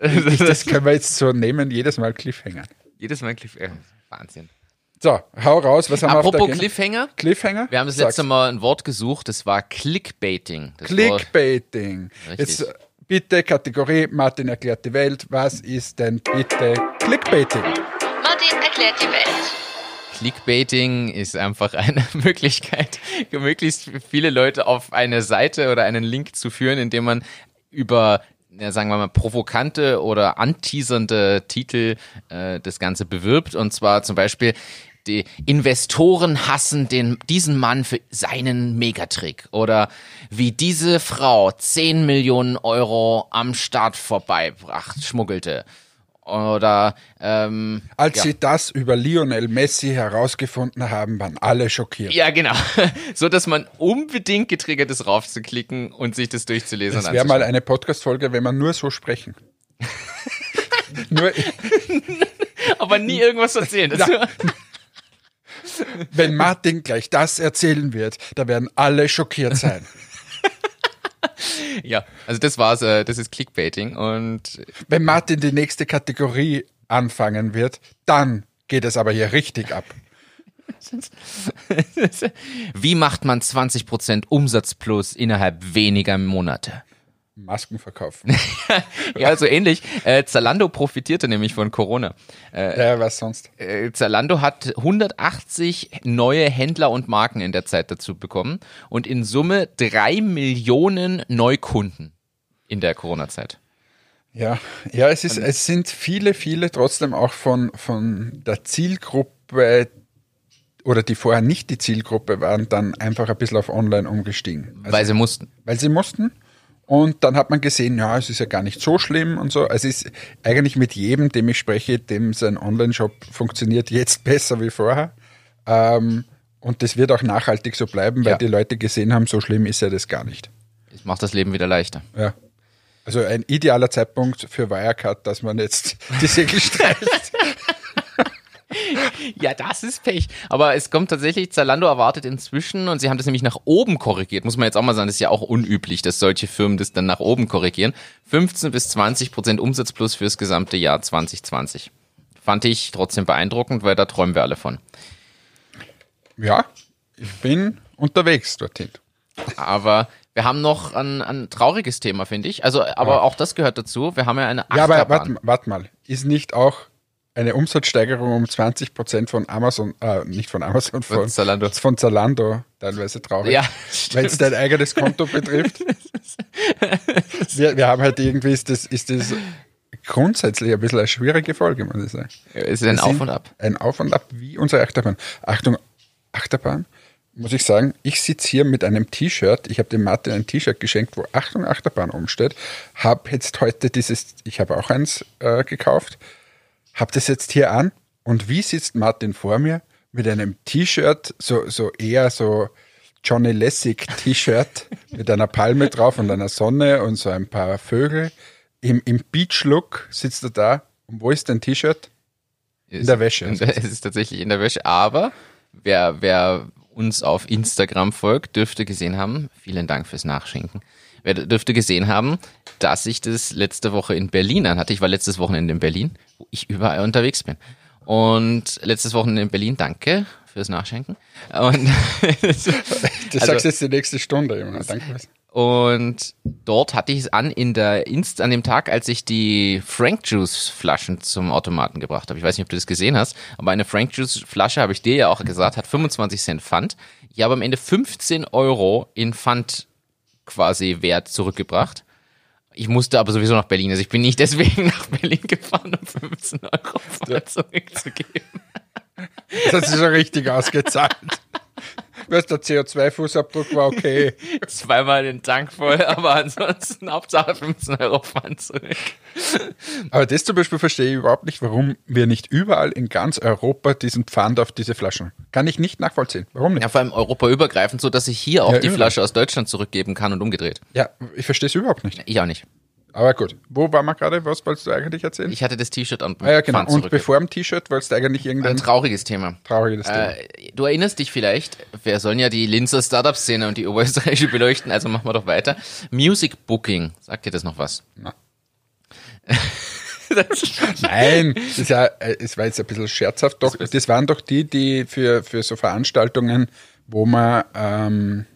das können wir jetzt so nehmen, jedes Mal Cliffhanger. Jedes Mal Cliffhanger. Wahnsinn. So, hau raus, was haben wir auf der Apropos? Cliffhanger. Cliffhanger? Wir haben das Sag's. letzte Mal ein Wort gesucht, das war Clickbaiting. Das Clickbaiting. Richtig. Jetzt bitte Kategorie, Martin erklärt die Welt. Was ist denn bitte Clickbaiting? Martin erklärt die Welt. Clickbaiting ist einfach eine Möglichkeit, möglichst viele Leute auf eine Seite oder einen Link zu führen, indem man über sagen wir mal, provokante oder anteasernde Titel äh, das Ganze bewirbt. Und zwar zum Beispiel, die Investoren hassen den, diesen Mann für seinen Megatrick. Oder wie diese Frau 10 Millionen Euro am Start vorbeibracht, schmuggelte. Oder ähm, Als ja. sie das über Lionel Messi herausgefunden haben, waren alle schockiert. Ja, genau. So, dass man unbedingt getriggert ist, raufzuklicken und sich das durchzulesen. Das wäre mal eine Podcast-Folge, wenn wir nur so sprechen. nur, Aber nie irgendwas erzählen. Wenn Martin gleich das erzählen wird, da werden alle schockiert sein. ja, also das war's. Äh, das ist Clickbaiting und Wenn Martin die nächste Kategorie anfangen wird, dann geht es aber hier richtig ab. Wie macht man 20% Umsatz plus innerhalb weniger Monate? Masken verkaufen. Ja, also ähnlich. Äh, Zalando profitierte nämlich von Corona. ja, was sonst? Äh, Zalando hat 180 neue Händler und Marken in der Zeit dazu bekommen und in Summe drei Millionen Neukunden in der Corona-Zeit. Ja, ja, es ist, es sind viele, viele trotzdem auch von, von der Zielgruppe oder die vorher nicht die Zielgruppe waren, dann einfach ein bisschen auf online umgestiegen. Also, weil sie mussten. weil sie mussten. Und dann hat man gesehen, ja, es ist ja gar nicht so schlimm und so. Es ist eigentlich mit jedem, dem ich spreche, dem sein Online-Shop funktioniert jetzt besser wie vorher. Ähm, und das wird auch nachhaltig so bleiben, weil Ja. die Leute gesehen haben, so schlimm ist ja das gar nicht. Das macht das Leben wieder leichter. Ja. Also ein idealer Zeitpunkt für Wirecard, dass man jetzt die Segel streicht. Ja, das ist Pech. Aber es kommt tatsächlich, Zalando erwartet inzwischen, und sie haben das nämlich nach oben korrigiert, muss man jetzt auch mal sagen, das ist ja auch unüblich, dass solche Firmen das dann nach oben korrigieren. 15 bis 20 Prozent Umsatz plus fürs gesamte Jahr 2020. Fand ich trotzdem beeindruckend, weil da träumen wir alle von. ja, ich bin unterwegs dorthin. Aber wir haben noch ein, ein trauriges Thema, finde ich. Also, aber auch das gehört dazu. Wir haben ja eine Ja, aber Achterbahn. warte wart mal, ist nicht auch eine Umsatzsteigerung um 20 Prozent von Amazon, äh, nicht von Amazon, von, Von Zalando. von Zalando teilweise traurig. Ja, Weil es dein eigenes Konto betrifft. wir, wir haben halt irgendwie, ist das, ist das grundsätzlich ein bisschen eine schwierige Folge, muss ich sagen. es ist ein Auf und Ab. Ein Auf und Ab wie unsere Achterbahn. Achtung, Achterbahn, muss ich sagen, ich sitze hier mit einem T-Shirt. Ich habe dem Martin ein T-Shirt geschenkt, wo Achtung, Achterbahn umsteht. Habe jetzt heute dieses, ich habe auch eins äh, gekauft, habe das jetzt hier an und wie sitzt Martin vor mir mit einem T-Shirt, so, so eher so Johnny Lessig T-Shirt mit einer Palme drauf und einer Sonne und so ein paar Vögel. Im, im Beach-Look sitzt er da. Und wo ist dein T-Shirt? In der Wäsche. In der- Es ist tatsächlich in der Wäsche, aber wer, wer uns auf Instagram folgt, dürfte gesehen haben, vielen Dank fürs Nachschenken, wer dürfte gesehen haben, dass ich das letzte Woche in Berlin anhatte. Ich war letztes Wochenende in Berlin, wo ich überall unterwegs bin. Und letztes Wochenende in Berlin, danke fürs Nachschenken. Und, Das Also- sagst du jetzt die nächste Stunde. Junge. Danke. und dort hatte ich es an in der Inst an dem Tag, als ich die Frank Juice Flaschen zum Automaten gebracht habe. Ich weiß nicht, ob du das gesehen hast, aber eine Frank Juice Flasche, habe ich dir ja auch gesagt, hat 25 Cent Pfand. Ich habe am Ende 15 Euro in Pfand quasi Wert zurückgebracht. Ich musste aber sowieso nach Berlin. Also ich bin nicht deswegen nach Berlin gefahren, um 15 Euro Pfand zurückzugeben. Das hat sich schon richtig ausgezahlt. Weißt, der CO2-Fußabdruck war okay. Zweimal den Tank voll, aber ansonsten Hauptsache 15 Euro Pfand zurück. Aber das zum Beispiel verstehe ich überhaupt nicht, warum wir nicht überall in ganz Europa diesen Pfand auf diese Flaschen. Kann ich nicht nachvollziehen. Warum nicht? Ja, vor allem europaübergreifend, so dass ich hier auch Ja, die überall. Flasche aus Deutschland zurückgeben kann und umgedreht. Ja, ich verstehe es überhaupt nicht. Ich auch nicht. Aber gut, wo waren wir gerade? Was wolltest du eigentlich erzählen? Ich hatte das T-Shirt an ah ja, genau. Und bevor dem T-Shirt wolltest du eigentlich Ein irgendein trauriges Thema. trauriges Thema. Äh, du erinnerst dich vielleicht, wir sollen ja die Linzer Startup-Szene und die oberösterreichische beleuchten, also machen wir doch weiter. Music Booking, sagt dir das noch was? Na. Nein, das ist ja, äh, es war jetzt ein bisschen scherzhaft. Doch, das waren doch die, die für, für so Veranstaltungen, wo man, ähm,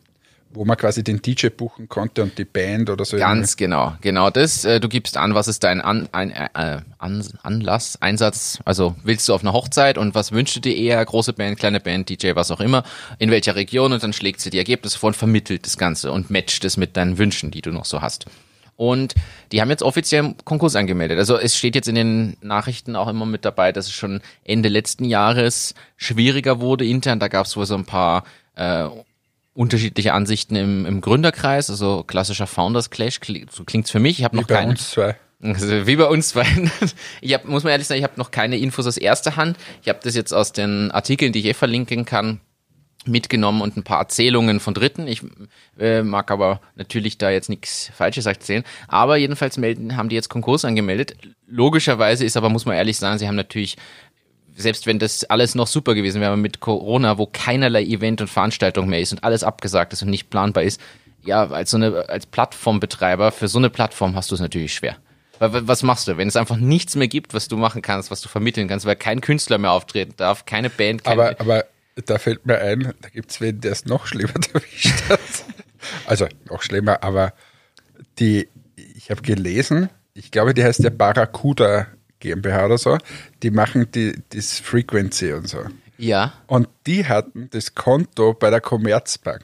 wo man quasi den DJ buchen konnte und die Band oder so. Ganz genau, genau das. Äh, Du gibst an, was ist dein an, ein, äh, an, Anlass, Einsatz. Also willst du auf eine Hochzeit und was wünschst du dir eher? Große Band, kleine Band, DJ, was auch immer. In welcher Region und dann schlägt sie die Ergebnisse vor und vermittelt das Ganze und matcht es mit deinen Wünschen, die du noch so hast. Und die haben jetzt offiziell einen Konkurs angemeldet. Also es steht jetzt in den Nachrichten auch immer mit dabei, dass es schon Ende letzten Jahres schwieriger wurde intern. Da gab es wohl so ein paar äh, unterschiedliche Ansichten im, im Gründerkreis, also klassischer Founders Clash, so klingt's für mich. Ich habe Wie noch bei keine. uns zwei. Also wie bei uns zwei. Ich hab, muss man ehrlich sagen, ich habe noch keine Infos aus erster Hand. Ich habe das jetzt aus den Artikeln, die ich eh verlinken kann, mitgenommen und ein paar Erzählungen von Dritten. Ich äh, mag aber natürlich da jetzt nichts Falsches erzählen. Aber jedenfalls melden, haben die jetzt Konkurs angemeldet. Logischerweise ist aber, muss man ehrlich sagen, sie haben natürlich selbst wenn das alles noch super gewesen wäre mit Corona, wo keinerlei Event und Veranstaltung mehr ist und alles abgesagt ist und nicht planbar ist, ja, als so eine, als Plattformbetreiber, für so eine Plattform hast du es natürlich schwer. Weil, wa- was machst du, wenn es einfach nichts mehr gibt, was du machen kannst, was du vermitteln kannst, weil kein Künstler mehr auftreten darf, keine Band, keine Aber, aber da fällt mir ein, da gibt es wen, der es noch schlimmer erwischt hat. Also noch schlimmer, aber die, ich habe gelesen, ich glaube, die heißt ja Barracuda GmbH oder so, die machen die, das Frequency und so. ja. Und die hatten das Konto bei der Commerzbank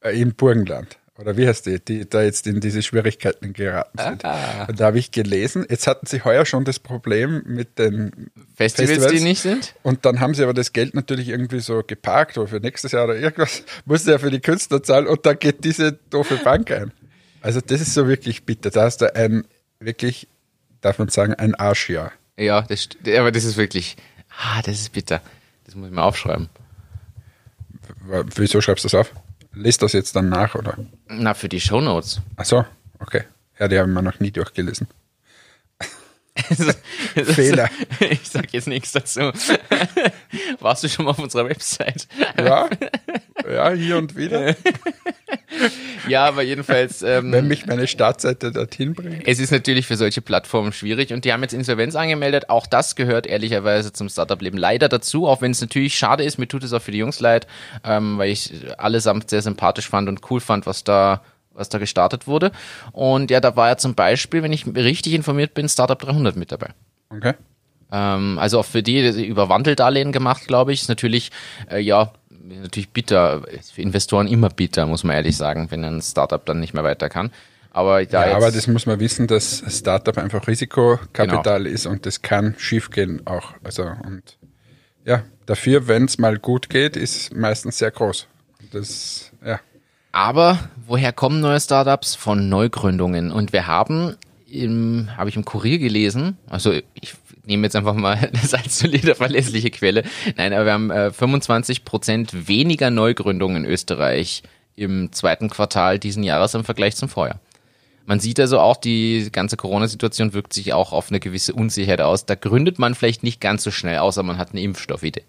äh, im Burgenland. Oder wie heißt die, die da jetzt in diese Schwierigkeiten geraten sind. Ah. Und da habe ich gelesen, jetzt hatten sie heuer schon das Problem mit den Festivals, die nicht sind? Und dann haben sie aber das Geld natürlich irgendwie so geparkt oder für nächstes Jahr oder irgendwas, musste ja für die Künstler zahlen und da geht diese doofe Bank ein. Also das ist so wirklich bitter. Da hast du ein, wirklich, darf man sagen, ein Arschjahr. Ja, das, aber das ist wirklich, ah, das ist bitter. Das muss ich mal aufschreiben. W- Wieso schreibst du das auf? Lest das jetzt dann nach, oder? Na, für die Shownotes. Ach so, okay. Ja, die haben wir noch nie durchgelesen. Fehler. Fehler. Ich sag jetzt nichts dazu. Warst du schon mal auf unserer Website? Ja, ja hier und wieder. Ja, aber jedenfalls, ähm, Wenn mich meine Startseite dorthin bringt. es ist natürlich für solche Plattformen schwierig und die haben jetzt Insolvenz angemeldet. Auch das gehört ehrlicherweise zum Startup-Leben leider dazu, auch wenn es natürlich schade ist. Mir tut es auch für die Jungs leid, ähm, weil ich allesamt sehr sympathisch fand und cool fand, was da was da gestartet wurde. Und ja, da war ja zum Beispiel, wenn ich richtig informiert bin, Startup 300 mit dabei. Okay. Ähm, also auch für die, die über Wandeldarlehen gemacht, glaube ich, ist natürlich, äh, ja, natürlich bitter, ist für Investoren immer bitter, muss man ehrlich sagen, wenn ein Startup dann nicht mehr weiter kann. Aber da Ja, aber das muss man wissen, dass Startup einfach Risikokapital ist und das kann schiefgehen auch. Also und ja, dafür, wenn es mal gut geht, ist meistens sehr groß. Das, ja. Aber woher kommen neue Startups? Von Neugründungen. Und wir haben, habe ich im Kurier gelesen, also ich nehme jetzt einfach mal das als solide, verlässliche Quelle. Nein, aber wir haben äh, 25 Prozent weniger Neugründungen in Österreich im zweiten Quartal diesen Jahres im Vergleich zum Vorjahr. Man sieht also auch, die ganze Corona-Situation wirkt sich auch auf eine gewisse Unsicherheit aus. Da gründet man vielleicht nicht ganz so schnell, außer man hat eine Impfstoffidee.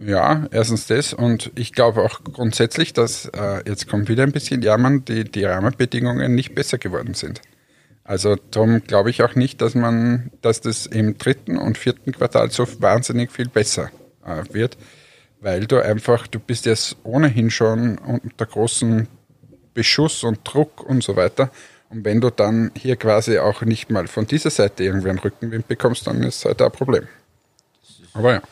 Ja, erstens das und ich glaube auch grundsätzlich, dass äh, jetzt kommt wieder ein bisschen Jammern, die, die Rahmenbedingungen nicht besser geworden sind. Also darum glaube ich auch nicht, dass man, dass das im dritten und vierten Quartal so wahnsinnig viel besser äh, wird, weil du einfach, du bist jetzt ohnehin schon unter großen Beschuss und Druck und so weiter. Und wenn du dann hier quasi auch nicht mal von dieser Seite irgendwie einen Rückenwind bekommst, dann ist halt ein Problem. Aber ja.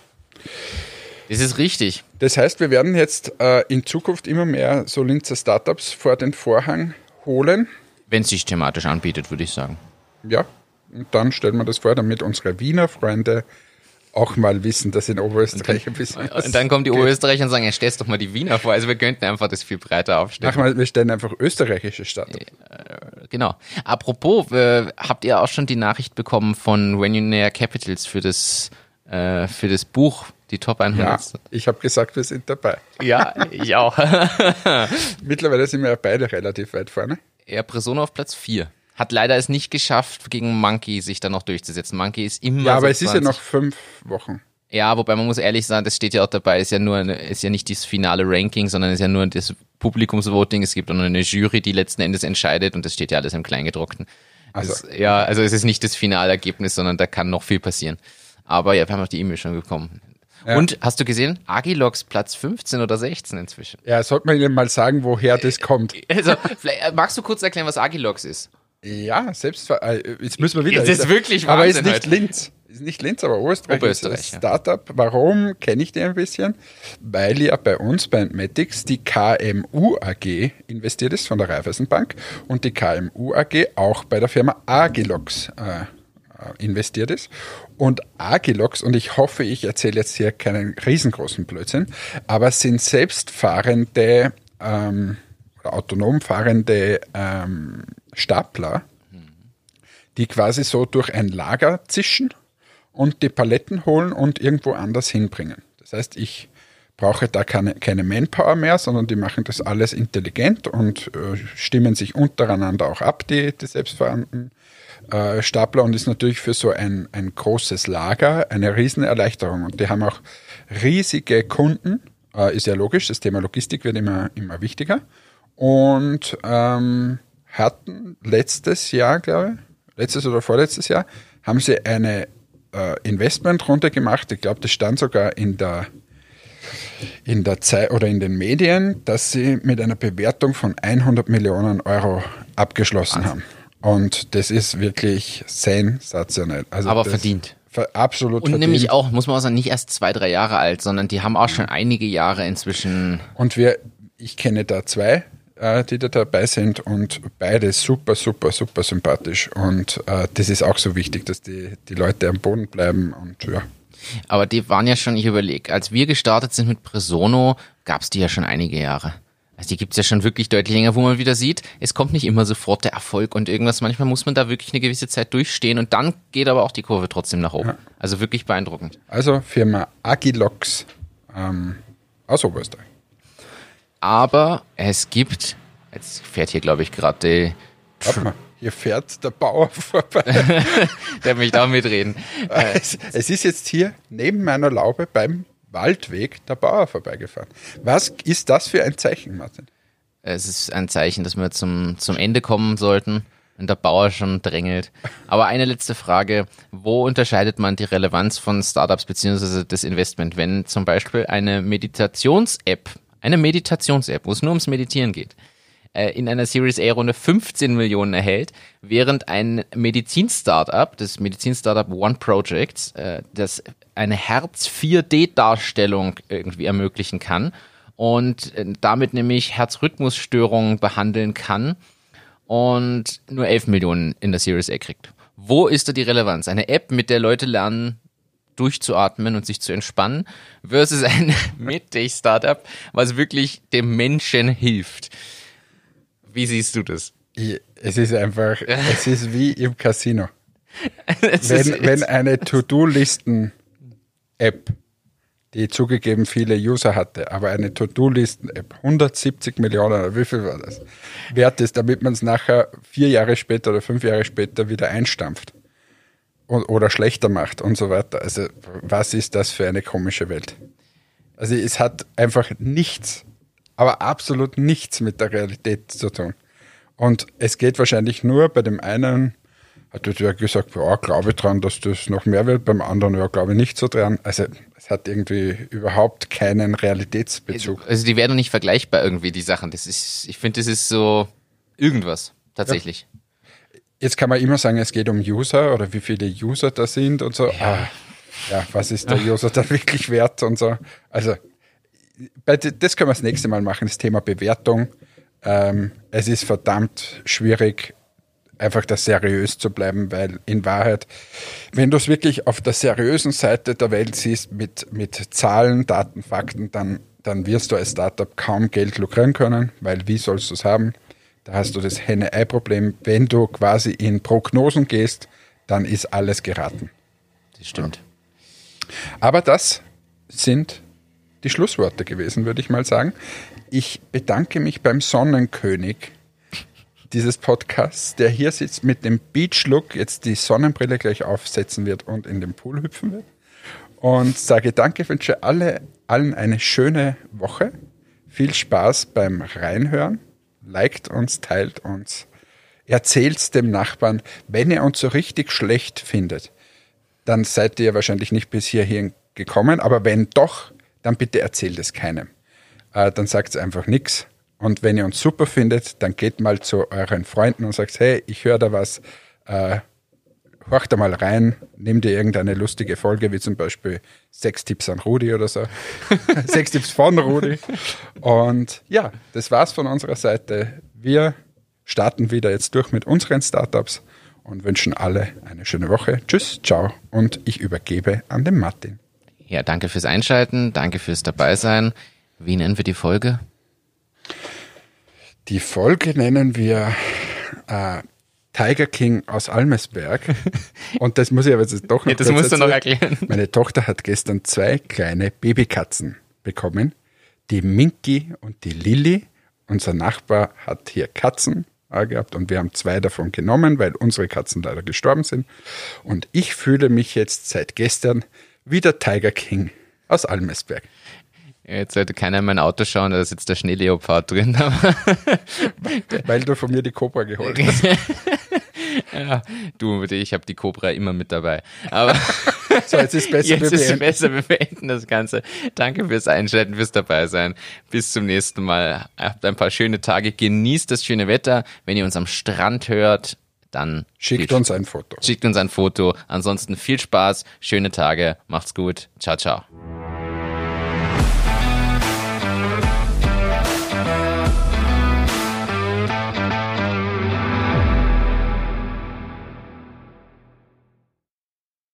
Das ist richtig. Das heißt, wir werden jetzt äh, in Zukunft immer mehr so Linzer Startups vor den Vorhang holen. Wenn es sich thematisch anbietet, würde ich sagen. Ja, und dann stellen wir das vor, damit unsere Wiener Freunde auch mal wissen, dass in Oberösterreich ein bisschen. Und dann kommen die geht. Oberösterreicher und sagen, ja, stellst doch mal die Wiener vor. Also wir könnten einfach das viel breiter aufstellen. Mach mal, wir stellen einfach österreichische Startups. Genau. Apropos, äh, habt ihr auch schon die Nachricht bekommen von Renunair Capitals für das, äh, für das Buch, die Top 100? Ja, ich habe gesagt, wir sind dabei. Ja, ich auch. Mittlerweile sind wir ja beide relativ weit vorne. Er Persona auf Platz 4. Hat leider es nicht geschafft, gegen Monkey sich dann noch durchzusetzen. Monkey ist immer Ja, aber es ist ja 20. noch fünf Wochen. Ja, wobei man muss ehrlich sagen, das steht ja auch dabei, ist ja nur eine, ist ja nicht das finale Ranking, sondern ist ja nur das Publikumsvoting. Es gibt auch noch eine Jury, die letzten Endes entscheidet und das steht ja alles im Kleingedruckten. Also. Es, ja, also es ist nicht das Finalergebnis, sondern da kann noch viel passieren. Aber ja, wir haben auch die E-Mail schon bekommen. Ja. Und hast du gesehen, Agilox Platz 15 oder 16 inzwischen? Ja, sollte man Ihnen mal sagen, woher das kommt. Also, äh, magst du kurz erklären, was Agilox ist? Ja, selbst äh, jetzt müssen wir wieder. Jetzt ist wirklich aber ist Wahnsinn nicht heute. Linz. Ist nicht Linz, aber Oberösterreich. Oberösterreich, ist ein Startup. Warum kenne ich die ein bisschen? Weil ja bei uns bei Matics die KMU AG investiert ist von der Raiffeisenbank und die KMU AG auch bei der Firma Agilox äh, äh, investiert ist. Und Agilox, und ich hoffe, ich erzähle jetzt hier keinen riesengroßen Blödsinn, aber sind selbstfahrende ähm, autonom fahrende ähm, Stapler, die quasi so durch ein Lager zischen und die Paletten holen und irgendwo anders hinbringen. Das heißt, ich brauche da keine, keine Manpower mehr, sondern die machen das alles intelligent und äh, stimmen sich untereinander auch ab, die, die selbstfahrenden äh, Stapler und ist natürlich für so ein, ein großes Lager eine Riesenerleichterung. Und die haben auch riesige Kunden, äh, ist ja logisch, das Thema Logistik wird immer, immer wichtiger und ähm, hatten letztes Jahr, glaube ich, letztes oder vorletztes Jahr, haben sie eine äh, Investmentrunde gemacht. Ich glaube, das stand sogar in der in der Zeit oder in den Medien, dass sie mit einer Bewertung von 100 Millionen Euro abgeschlossen haben. Und das ist wirklich sensationell. Also Aber verdient. Ver absolut Und verdient. nämlich auch, muss man auch sagen, nicht erst zwei, drei Jahre alt, sondern die haben auch schon einige Jahre inzwischen. Und wir, ich kenne da zwei, äh, die da dabei sind und beide super, super, super sympathisch. Und äh, das ist auch so wichtig, dass die, die Leute am Boden bleiben und ja. Aber die waren ja schon, ich überlege, als wir gestartet sind mit Presono, gab es die ja schon einige Jahre. Also die gibt's ja schon wirklich deutlich länger, wo man wieder sieht, es kommt nicht immer sofort der Erfolg und irgendwas. Manchmal muss man da wirklich eine gewisse Zeit durchstehen und dann geht aber auch die Kurve trotzdem nach oben. Also wirklich beeindruckend. Also Firma Agilox ähm, aus Oberösterreich. Aber es gibt, jetzt fährt hier glaube ich gerade die, Warte mal, hier fährt der Bauer vorbei. der möchte auch mitreden. es, es ist jetzt hier neben meiner Laube beim Waldweg der Bauer vorbeigefahren. Was ist das für ein Zeichen, Martin? Es ist ein Zeichen, dass wir zum, zum Ende kommen sollten und der Bauer schon drängelt. Aber eine letzte Frage. Wo unterscheidet man die Relevanz von Startups beziehungsweise das Investment, wenn zum Beispiel eine Meditations-App, eine Meditations-App, wo es nur ums Meditieren geht, äh, in einer Series A-Runde 15 Millionen erhält, während ein Medizin-Startup, das Medizin-Startup One Project, äh, das eine Herz-4D-Darstellung irgendwie ermöglichen kann und äh, damit nämlich Herzrhythmusstörungen behandeln kann und nur 11 Millionen in der Series A kriegt. Wo ist da die Relevanz? Eine App, mit der Leute lernen, durchzuatmen und sich zu entspannen, versus ein Medtech-Startup, was wirklich dem Menschen hilft. Wie siehst du das? Es ist einfach, es ist wie im Casino. Wenn, wenn eine To-Do-Listen-App, die zugegeben viele User hatte, aber eine To-Do-Listen-App, 170 Millionen, oder wie viel war das, wert ist, damit man es nachher vier Jahre später oder fünf Jahre später wieder einstampft und, oder schlechter macht und so weiter. Also was ist das für eine komische Welt? Also es hat einfach nichts, aber absolut nichts mit der Realität zu tun. Und es geht wahrscheinlich nur bei dem einen, hat er gesagt, ja, glaube dran, dass das noch mehr wird, beim anderen, ja, glaube ich nicht so dran. Also es hat irgendwie überhaupt keinen Realitätsbezug. Also die werden nicht vergleichbar irgendwie, die Sachen. Das ist, ich finde, das ist so irgendwas, tatsächlich. Jetzt kann man immer sagen, es geht um User oder wie viele User da sind und so. Ja, ja was ist der User dann wirklich wert und so. Also das können wir das nächste Mal machen, das Thema Bewertung. Ähm, es ist verdammt schwierig, einfach da seriös zu bleiben, weil in Wahrheit, wenn du es wirklich auf der seriösen Seite der Welt siehst, mit, mit Zahlen, Daten, Fakten, dann, dann wirst du als Startup kaum Geld lukrieren können, weil wie sollst du es haben? Da hast du das Henne-Ei-Problem. Wenn du quasi in Prognosen gehst, dann ist alles geraten. Das stimmt. Aber das sind die Schlussworte gewesen, würde ich mal sagen. Ich bedanke mich beim Sonnenkönig dieses Podcasts, der hier sitzt mit dem Beach-Look, jetzt die Sonnenbrille gleich aufsetzen wird und in den Pool hüpfen wird. Und sage danke, wünsche alle, allen eine schöne Woche. Viel Spaß beim Reinhören. Liked uns, teilt uns. Erzählt's dem Nachbarn. Wenn ihr uns so richtig schlecht findet, dann seid ihr wahrscheinlich nicht bis hierhin gekommen. Aber wenn doch, dann bitte erzählt es keinem. Äh, dann sagt einfach nichts. Und wenn ihr uns super findet, dann geht mal zu euren Freunden und sagt, hey, ich höre da was, äh, horcht da mal rein, nehmt ihr irgendeine lustige Folge, wie zum Beispiel Sechs Tipps an Rudi oder so. Sechs Tipps von Rudi. Und ja, das war's von unserer Seite. Wir starten wieder jetzt durch mit unseren Startups und wünschen alle eine schöne Woche. Tschüss, ciao und ich übergebe an den Martin. Ja, danke fürs Einschalten, danke fürs Dabeisein. Wie nennen wir die Folge? Die Folge nennen wir äh, Tiger King aus Almesberg. Und das muss ich aber jetzt doch noch Ja, das musst du noch erklären. Meine Tochter hat gestern zwei kleine Babykatzen bekommen. Die Minky und die Lilly. Unser Nachbar hat hier Katzen äh, gehabt und wir haben zwei davon genommen, weil unsere Katzen leider gestorben sind. Und ich fühle mich jetzt seit gestern wie der Tiger King aus Almesberg. Jetzt sollte keiner in mein Auto schauen, da sitzt der Schneeleopard drin. Weil du von mir die Cobra geholt hast. Ja, du, ich habe die Cobra immer mit dabei. Aber So, jetzt ist besser, jetzt wir ist besser, wir beenden das Ganze. Danke fürs Einschalten, fürs dabei sein. Bis zum nächsten Mal. Habt ein paar schöne Tage. Genießt das schöne Wetter. Wenn ihr uns am Strand hört, dann Schickt uns ein Foto. schickt uns ein Foto. Ansonsten viel Spaß, schöne Tage, macht's gut. Ciao, ciao.